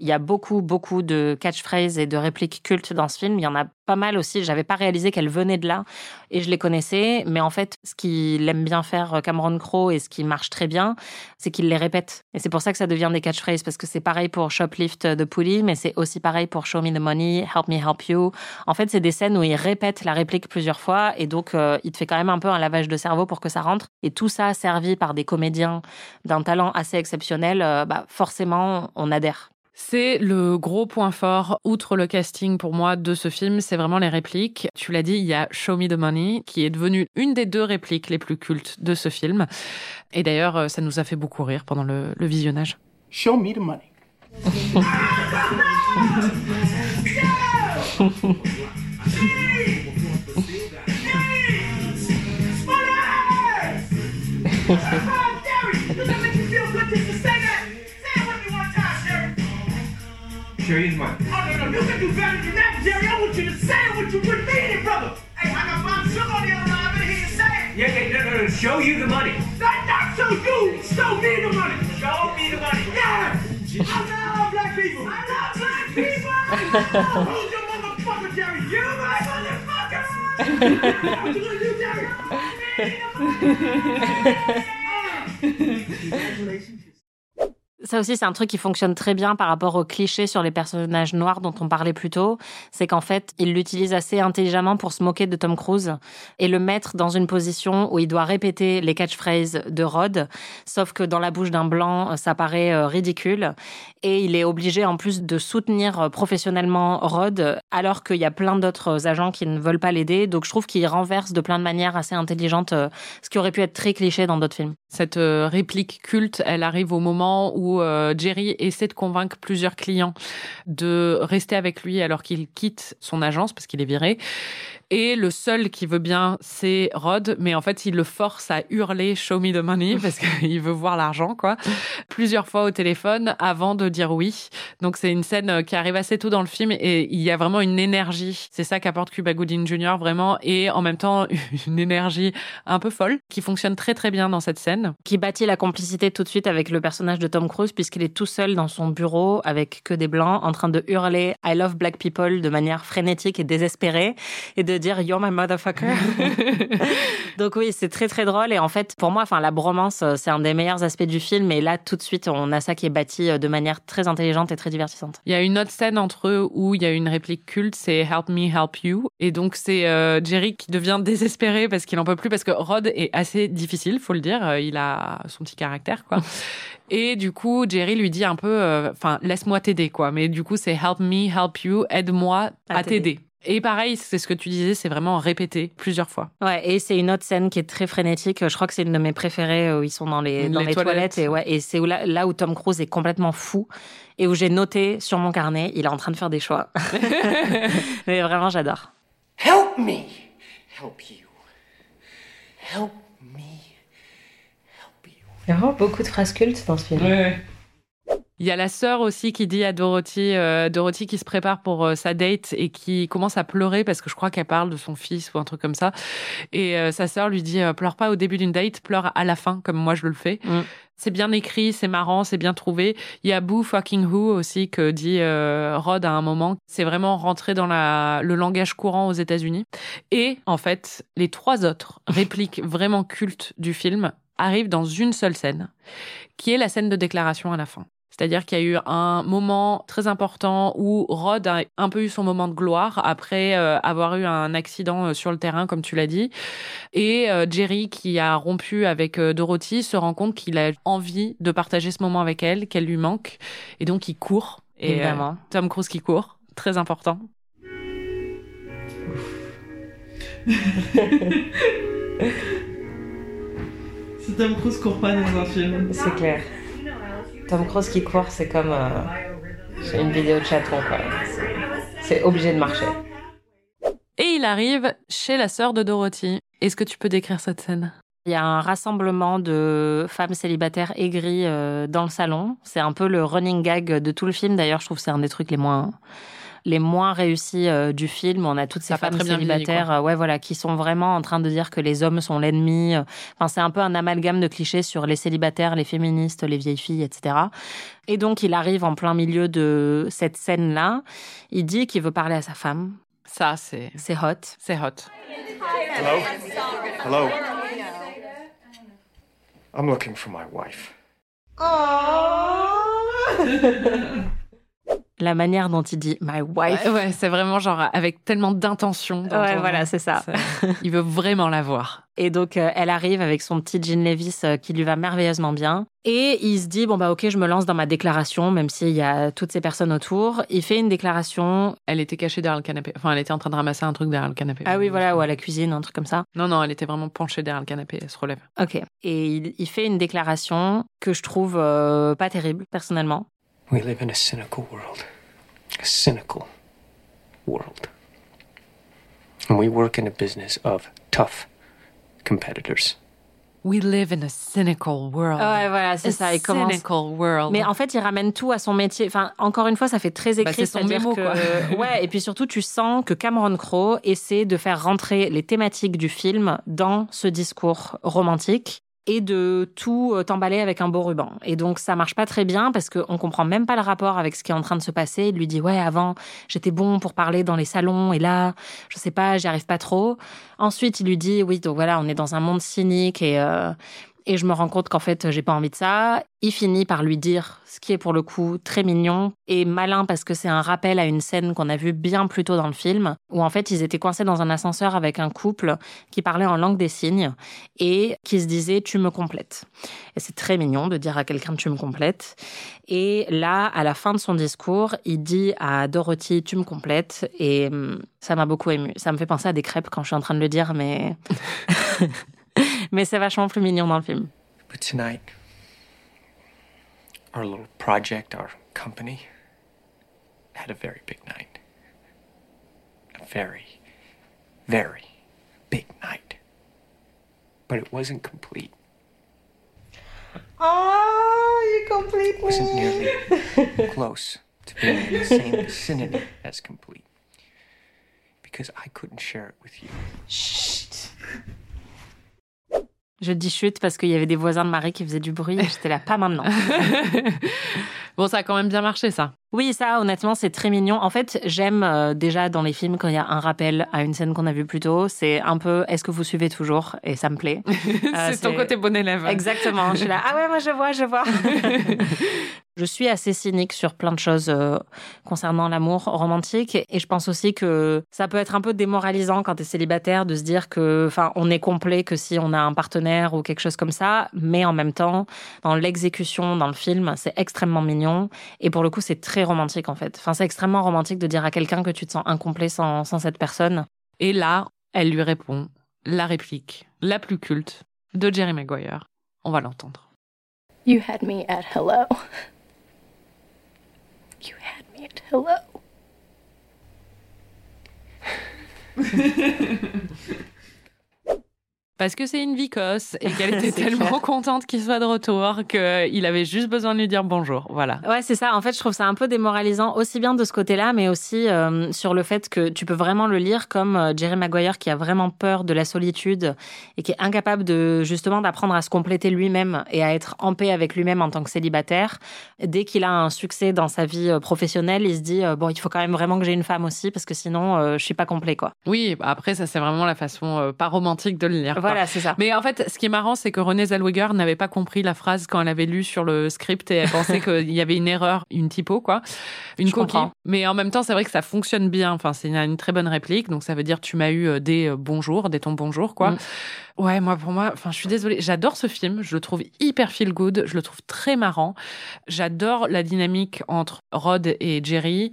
Il y a beaucoup, beaucoup de catchphrases et de répliques cultes dans ce film. Il y en a pas mal aussi. J'avais pas réalisé qu'elles venaient de là et je les connaissais. Mais en fait, ce qu'il aime bien faire euh, Cameron Crowe et ce qui marche très bien, c'est qu'il les répète. Et c'est pour ça que ça devient des catchphrases parce que c'est pareil pour Shoplift de Pulley, mais c'est aussi pareil pour Show Me the Money, Help Me Help You. En fait, c'est des scènes où il répète la réplique plusieurs fois et donc euh, il te fait quand même un peu un lavage de cerveau pour que ça rentre. Et tout ça servi par des comédiens d'un talent assez exceptionnel, euh, bah forcément, on adhère. C'est le gros point fort, outre le casting pour moi de ce film, c'est vraiment les répliques. Tu l'as dit, il y a Show Me the Money, qui est devenue une des deux répliques les plus cultes de ce film. Et d'ailleurs, euh, ça nous a fait beaucoup rire pendant le, le visionnage. Show me the money. *laughs* Sure, you money. Oh, no, no, you can do better than that, Jerry. I want you to say it what you would mean it, brother. Hey, I got Bob Sugar on the other line. I better hear you say it. Yeah, yeah, no, no, no, show you the money. Not, not show you. Show me the money. Show me the money. Yeah. I love black people. I love black people. *laughs* Who's your motherfucker, Jerry? You, my motherfucker. *laughs* What you gonna do, Jerry? *laughs* Congratulations. Ça aussi, c'est un truc qui fonctionne très bien par rapport aux clichés sur les personnages noirs dont on parlait plus tôt. C'est qu'en fait, il l'utilise assez intelligemment pour se moquer de Tom Cruise et le mettre dans une position où il doit répéter les catchphrases de Rod. Sauf que dans la bouche d'un blanc, ça paraît euh, ridicule. Et il est obligé en plus de soutenir euh, professionnellement Rod alors qu'il y a plein d'autres agents qui ne veulent pas l'aider. Donc je trouve qu'il renverse de plein de manières assez intelligentes euh, ce qui aurait pu être très cliché dans d'autres films. Cette euh, réplique culte, elle arrive au moment où où euh, Jerry essaie de convaincre plusieurs clients de rester avec lui alors qu'il quitte son agence parce qu'il est viré. Et le seul qui veut bien, c'est Rod, mais en fait, il le force à hurler Show me the money *laughs* parce qu'il veut voir l'argent, quoi. Plusieurs fois au téléphone avant de dire oui. Donc, c'est une scène euh, qui arrive assez tôt dans le film et il y a vraiment une énergie. C'est ça qu'apporte Cuba Gooding Jr. vraiment et en même temps, *laughs* une énergie un peu folle qui fonctionne très très bien dans cette scène. Qui bâtit la complicité tout de suite avec le personnage de Tom Cruise puisqu'il est tout seul dans son bureau avec que des blancs en train de hurler I love black people de manière frénétique et désespérée et de dire You're my motherfucker. *laughs* *laughs* Donc oui, c'est très très drôle et en fait pour moi, enfin la bromance, euh, c'est un des meilleurs aspects du film et là tout de suite on a ça qui est bâti euh, de manière très intelligente et très divertissante. Il y a une autre scène entre eux où il y a une réplique culte, c'est Help me, help you. Et donc c'est euh, Jerry qui devient désespéré parce qu'il en peut plus parce que Rod est assez difficile, faut le dire. Il a son petit caractère, quoi. Et du coup, Jerry lui dit un peu, euh, enfin, laisse-moi t'aider, quoi. Mais du coup, c'est help me, help you, aide-moi À à t'aider. Et pareil, c'est ce que tu disais, c'est vraiment répété plusieurs fois. Ouais, et c'est une autre scène qui est très frénétique. Je crois que c'est une de mes préférées où ils sont dans les, dans Les les toilettes. toilettes. et ouais, et c'est où là, là où Tom Cruise est complètement fou et où j'ai noté sur mon carnet, il est en train de faire des choix. *laughs* Mais vraiment, j'adore. Help me! Help you. Help me. Il y a vraiment beaucoup de phrases cultes dans ce film. Il y a la sœur aussi qui dit à Dorothy, euh, Dorothy qui se prépare pour euh, sa date et qui commence à pleurer parce que je crois qu'elle parle de son fils ou un truc comme ça. Et euh, sa sœur lui dit, euh, pleure pas au début d'une date, pleure à la fin comme moi je le fais. Mm. C'est bien écrit, c'est marrant, c'est bien trouvé. Il y a Boo fucking who aussi que dit euh, Rod à un moment. C'est vraiment rentré dans la, le langage courant aux États-Unis. Et en fait, les trois autres répliques vraiment cultes du film arrivent dans une seule scène, qui est la scène de déclaration à la fin. C'est-à-dire qu'il y a eu un moment très important où Rod a un peu eu son moment de gloire après euh, avoir eu un accident euh, sur le terrain, comme tu l'as dit. Et euh, Jerry, qui a rompu avec euh, Dorothy, se rend compte qu'il a envie de partager ce moment avec elle, qu'elle lui manque. Et donc, il court. Et, Évidemment. Tom Cruise qui court. Très important. *laughs* Si Tom Cruise court pas dans un film. C'est clair. Tom Cruise qui court, c'est comme euh, c'est une vidéo de chaton, quoi. C'est- C'est obligé de marcher. Et il arrive chez la sœur de Dorothy. Est-ce que tu peux décrire cette scène? Il y a un rassemblement de femmes célibataires aigries euh, dans le salon. C'est un peu le running gag de tout le film. D'ailleurs, je trouve que c'est un des trucs les moins les moins réussis euh, du film. On a toutes ces femmes vieilli, célibataires, euh, ouais, voilà, qui sont vraiment en train de dire que les hommes sont l'ennemi. Enfin, c'est un peu un amalgame de clichés sur les célibataires, les féministes, les vieilles filles, etc. Et donc, il arrive en plein milieu de cette scène-là. Il dit qu'il veut parler à sa femme. Ça, c'est C'est hot. c'est hot. Hello? Hello? I'm looking for my wife. *laughs* La manière dont il dit my wife. Ouais, ouais, c'est vraiment genre avec tellement d'intention. Ouais, voilà, c'est ça. Il veut vraiment la voir. Et donc, euh, elle arrive avec son petit jean Levis euh, qui lui va merveilleusement bien. Et il se dit, bon, bah, ok, je me lance dans ma déclaration, même s'il y a toutes ces personnes autour. Il fait une déclaration. Elle était cachée derrière le canapé. Enfin, elle était en train de ramasser un truc derrière le canapé. Ah oui, voilà, ou à la cuisine, un truc comme ça. Non, non, elle était vraiment penchée derrière le canapé. Elle se relève. Ok. Et il, il fait une déclaration que je trouve euh, pas terrible, personnellement. We live in a cynical world. A cynical world. And we work in a business of tough competitors. We live in a cynical world. Ouais, voilà, c'est ça. Il commence. cynical world. Mais en fait, il ramène tout à son métier. Enfin, encore une fois, ça fait très Bah, écrit. c'est son mémo, que, quoi. *laughs* ouais, et puis surtout, tu sens que Cameron Crowe essaie de faire rentrer les thématiques du film dans ce discours romantique et de tout euh, t'emballer avec un beau ruban. Et donc, ça marche pas très bien parce qu'on comprend même pas le rapport avec ce qui est en train de se passer. Il lui dit, ouais, avant, j'étais bon pour parler dans les salons et là, je sais pas, j'y arrive pas trop. Ensuite, il lui dit, oui, donc voilà, on est dans un monde cynique et, euh, et je me rends compte qu'en fait, j'ai pas envie de ça. Il finit par lui dire ce qui est pour le coup très mignon et malin parce que c'est un rappel à une scène qu'on a vue bien plus tôt dans le film où en fait ils étaient coincés dans un ascenseur avec un couple qui parlait en langue des signes et qui se disait tu me complètes. Et c'est très mignon de dire à quelqu'un tu me complètes. Et là, à la fin de son discours, il dit à Dorothy tu me complètes et hum, ça m'a beaucoup ému. Ça me fait penser à des crêpes quand je suis en train de le dire, mais *laughs* mais c'est vachement plus mignon dans le film. But tonight, our little project, our company, had a very big night. A very, very big night. But it wasn't complete. Oh, you complete It wasn't nearly *laughs* close to being in the same vicinity as complete. Because I couldn't share it with you. Je dis chute parce qu'il y avait des voisins de Marie qui faisaient du bruit. J'étais là, pas maintenant. *laughs* Bon, ça a quand même bien marché, ça. Oui, ça, honnêtement, c'est très mignon. En fait, j'aime euh, déjà dans les films quand il y a un rappel à une scène qu'on a vue plus tôt. C'est un peu, est-ce que vous suivez toujours? Et ça me plaît. *laughs* Euh, c'est ton côté bon élève. Exactement. Je suis là, *laughs* ah ouais, moi je vois, je vois. *laughs* je suis assez cynique sur plein de choses euh, concernant l'amour romantique. Et je pense aussi que ça peut être un peu démoralisant quand tu es célibataire de se dire que, enfin, on est complet que si on a un partenaire ou quelque chose comme ça. Mais en même temps, dans l'exécution, dans le film, c'est extrêmement mignon. Et pour le coup, c'est très romantique en fait. Enfin, c'est extrêmement romantique de dire à quelqu'un que tu te sens incomplet sans, sans cette personne. Et là, elle lui répond la réplique la plus culte de Jerry Maguire. On va l'entendre. You had me at hello. You had me at hello. *laughs* Parce que c'est une vicosse et qu'elle *laughs* était tellement contente qu'il soit de retour qu'il avait juste besoin de lui dire bonjour. Voilà. Ouais, c'est ça. En fait, je trouve ça un peu démoralisant, aussi bien de ce côté-là, mais aussi euh, sur le fait que tu peux vraiment le lire comme euh, Jerry Maguire qui a vraiment peur de la solitude et qui est incapable de justement d'apprendre à se compléter lui-même et à être en paix avec lui-même en tant que célibataire. Dès qu'il a un succès dans sa vie euh, professionnelle, il se dit euh, bon, il faut quand même vraiment que j'ai une femme aussi parce que sinon, je suis pas complet, quoi. Oui, après, ça, c'est vraiment la façon pas romantique de le lire. Voilà, c'est ça. Mais en fait, ce qui est marrant, c'est que Renée Zellweger n'avait pas compris la phrase quand elle avait lu sur le script et elle pensait *laughs* qu'il y avait une erreur, une typo, quoi. Une Je coquille. comprends. Mais en même temps, c'est vrai que ça fonctionne bien. Enfin, c'est une, une très bonne réplique. Donc, ça veut dire tu m'as eu euh, des euh, bonjours, des ton bonjour, quoi. Mm. Ouais, moi, pour moi, enfin, je suis désolée. J'adore ce film. Je le trouve hyper feel good. Je le trouve très marrant. J'adore la dynamique entre Rod et Jerry.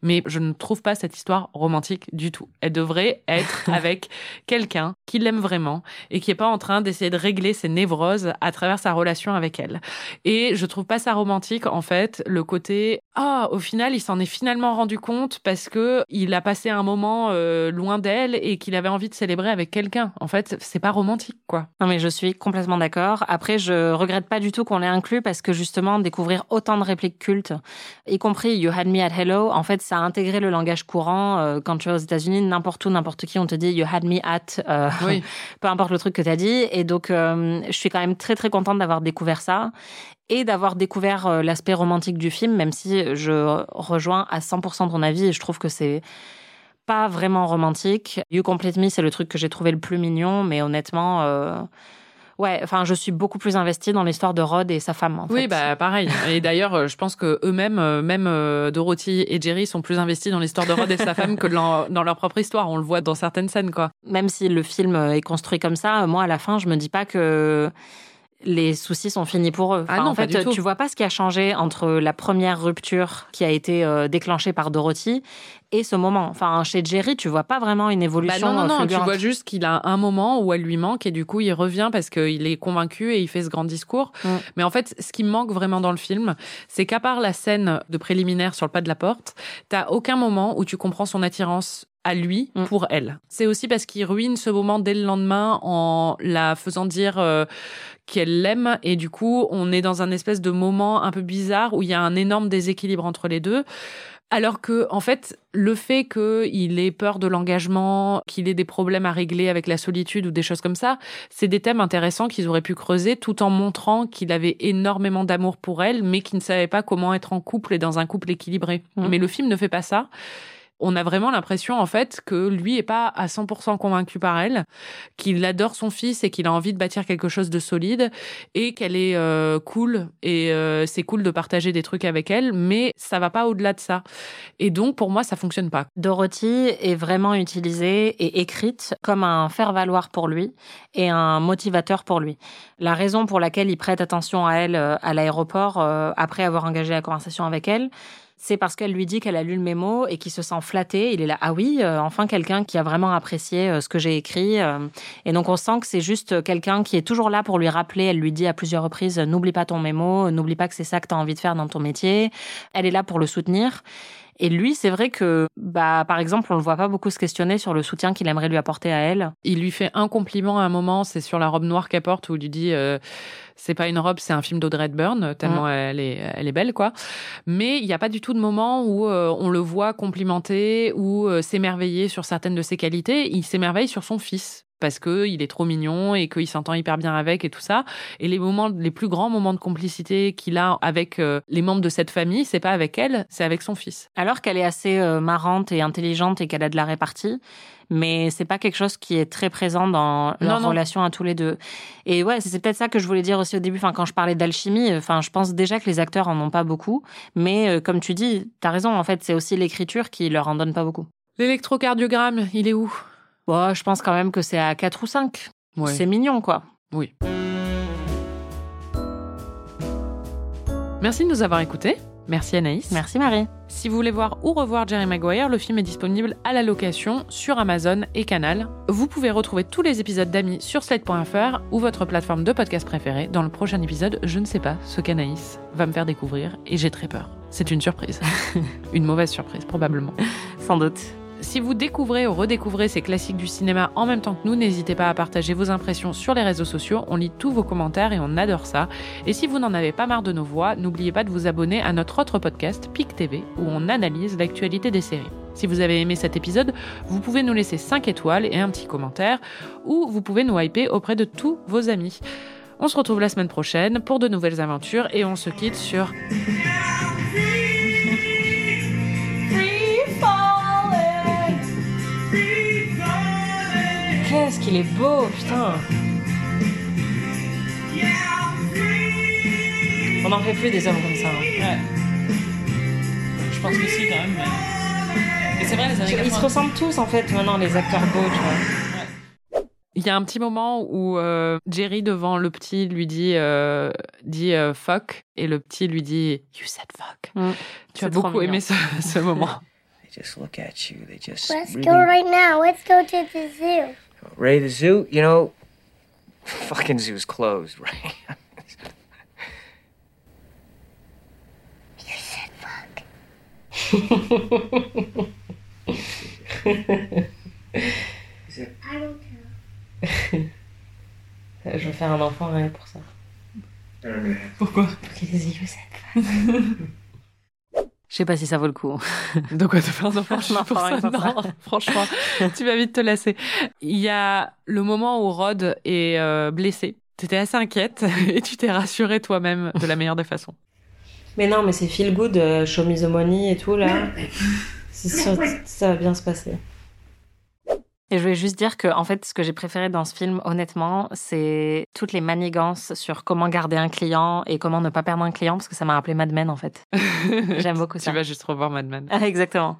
Mais je ne trouve pas cette histoire romantique du tout. Elle devrait être *laughs* avec quelqu'un qui l'aime vraiment et qui est pas en train d'essayer de régler ses névroses à travers sa relation avec elle. Et je trouve pas ça romantique, en fait, le côté, ah, au final, il s'en est finalement rendu compte parce que il a passé un moment euh, loin d'elle et qu'il avait envie de célébrer avec quelqu'un. En fait, c'est pas romantique, quoi. Non mais je suis complètement d'accord. Après, je regrette pas du tout qu'on l'ait inclus parce que justement, découvrir autant de répliques cultes, y compris You Had Me at Hello, en fait, ça a intégré le langage courant. Euh, Quand tu es aux États-Unis, n'importe où, n'importe qui, on te dit You Had Me at, euh, Oui. *laughs* peu importe le truc que tu as dit. Et donc, euh, je suis quand même très très contente d'avoir découvert ça et d'avoir découvert euh, l'aspect romantique du film, même si je rejoins à 100% ton avis et je trouve que c'est pas vraiment romantique. You Complete Me, c'est le truc que j'ai trouvé le plus mignon, mais honnêtement, euh, ouais, enfin, je suis beaucoup plus investie dans l'histoire de Rod et sa femme. En Oui, fait. bah pareil. *laughs* Et d'ailleurs, euh, je pense que eux-mêmes, même Dorothy et Jerry, sont plus investis dans l'histoire de Rod et sa femme que dans dans leur propre histoire. On le voit dans certaines scènes, quoi. Même si le film est construit comme ça, moi, à la fin, je me dis pas que les soucis sont finis pour eux. Ah non, en pas fait, du tout. tu vois pas ce qui a changé entre la première rupture qui a été euh, déclenchée par Dorothy et ce moment. Enfin, chez Jerry, tu vois pas vraiment une Bah évolution. non, non, euh, non. Tu vois juste qu'il a un moment où elle lui manque et du coup, il revient parce qu'il est convaincu et il fait ce grand discours. Mm. Mais en fait, ce qui me manque vraiment dans le film, c'est qu'à part la scène de préliminaire sur le pas de la porte, t'as aucun moment où tu comprends son attirance à lui Mm. pour elle. C'est aussi parce qu'il ruine ce moment dès le lendemain en la faisant dire euh, qu'elle l'aime et du coup on est dans un espèce de moment un peu bizarre où il y a un énorme déséquilibre entre les deux. Alors que, en fait, le fait qu'il ait peur de l'engagement, qu'il ait des problèmes à régler avec la solitude ou des choses comme ça, c'est des thèmes intéressants qu'ils auraient pu creuser tout en montrant qu'il avait énormément d'amour pour elle, mais qu'il ne savait pas comment être en couple et dans un couple équilibré. Mhm. Mais le film ne fait pas ça. On a vraiment l'impression, en fait, que lui est pas à 100% convaincu par elle, qu'il adore son fils et qu'il a envie de bâtir quelque chose de solide et qu'elle est euh, cool et euh, c'est cool de partager des trucs avec elle, mais ça va pas au-delà de ça. Et donc, pour moi, ça fonctionne pas. Dorothy est vraiment utilisée et écrite comme un faire-valoir pour lui et un motivateur pour lui. La raison pour laquelle il prête attention à elle euh, à l'aéroport euh, après avoir engagé la conversation avec elle, c'est parce qu'elle lui dit qu'elle a lu le mémo et qu'il se sent flatté. Il est là, ah oui, euh, enfin quelqu'un qui a vraiment apprécié euh, ce que j'ai écrit. euh. et donc on sent que c'est juste quelqu'un qui est toujours là pour lui rappeler. Elle lui dit à plusieurs reprises, n'oublie pas ton mémo, n'oublie pas que c'est ça que tu as envie de faire dans ton métier. Elle est là pour le soutenir. Et lui, c'est vrai que, bah, par exemple, on le voit pas beaucoup se questionner sur le soutien qu'il aimerait lui apporter à elle. Il lui fait un compliment à un moment, c'est sur la robe noire qu'elle porte, où il lui dit euh, c'est pas une robe, c'est un film d'Audrey Hepburn, tellement elle, est, elle est belle, quoi. Mais il n'y a pas du tout de moment où euh, on le voit complimenter ou euh, s'émerveiller sur certaines de ses qualités. Il s'émerveille sur son fils parce que il est trop mignon et qu'il s'entend hyper bien avec et tout ça. Et les moments, les plus grands moments de complicité qu'il a avec euh, les membres de cette famille, c'est pas avec elle, c'est avec son fils. Alors qu'elle est assez euh, marrante et intelligente et qu'elle a de la répartie, mais c'est pas quelque chose qui est très présent dans leur Non, non. relation à tous les deux. Et ouais, c'est peut-être ça que je voulais dire aussi au début. Enfin, quand je parlais d'alchimie, enfin, je pense déjà que les acteurs en ont pas beaucoup, mais euh, comme tu dis, t'as raison. En fait, c'est aussi l'écriture qui leur en donne pas beaucoup. L'électrocardiogramme, il est où? Bon, je pense quand même que c'est à 4 ou 5. Ouais. C'est mignon, quoi. Oui. Merci de nous avoir écoutés. Merci Anaïs. Merci Marie. Si vous voulez voir ou revoir Jerry Maguire, le film est disponible à la location sur Amazon et Canal. Vous pouvez retrouver tous les épisodes d'Amis sur slate.fr ou votre plateforme de podcast préférée. Dans le prochain épisode, je ne sais pas ce qu'Anaïs va me faire découvrir et j'ai très peur. C'est une surprise. *laughs* une mauvaise surprise, probablement. Sans doute. Si vous découvrez ou redécouvrez ces classiques du cinéma en même temps que nous, n'hésitez pas à partager vos impressions sur les réseaux sociaux. On lit tous vos commentaires et on adore ça. Et si vous n'en avez pas marre de nos voix, n'oubliez pas de vous abonner à notre autre podcast, PIC TV, où on analyse l'actualité des séries. Si vous avez aimé cet épisode, vous pouvez nous laisser 5 étoiles et un petit commentaire, ou vous pouvez nous hyper auprès de tous vos amis. On se retrouve la semaine prochaine pour de nouvelles aventures et on se quitte sur Qu'est-ce qu'il est beau, putain. On n'en fait plus des hommes comme ça. hein. Je pense que si, quand même. Mais, mais c'est vrai, les années Ils se 80. ressemblent tous en fait maintenant, les acteurs beaux, tu vois. Il y a un petit moment où euh, Jerry devant le petit lui dit euh, dit euh, fuck et le petit lui dit you said fuck. Mm. Tu as beaucoup mignon. aimé ce, ce moment. *laughs* They just look at you. They just Let's really... go right now. Let's go to the zoo. Ray, the zoo, you know, *laughs* fucking zoo's closed, *laughs* right? You said fuck. *laughs* I don't care. Je veux faire un enfant rien que pour ça. Pourquoi Qu'il dise, you said Je sais pas si ça vaut le coup. De quoi te faire un enfant je *laughs* Non, pour ça. franchement, tu vas vite te lasser. Il y a le moment où Rod est euh, blessé. T'étais assez inquiète *laughs* et tu t'es rassurée toi-même de la meilleure des façons. Mais non, mais c'est feel good, euh, show me the money et tout là. C'est sûr, ça va bien se passer. Et je voulais juste dire que, en fait, ce que j'ai préféré dans ce film, honnêtement, c'est toutes les manigances sur comment garder un client et comment ne pas perdre un client, parce que ça m'a rappelé Mad Men, en fait. *laughs* J'aime beaucoup ça. Tu vas juste revoir Mad Men. Ah, Exactement.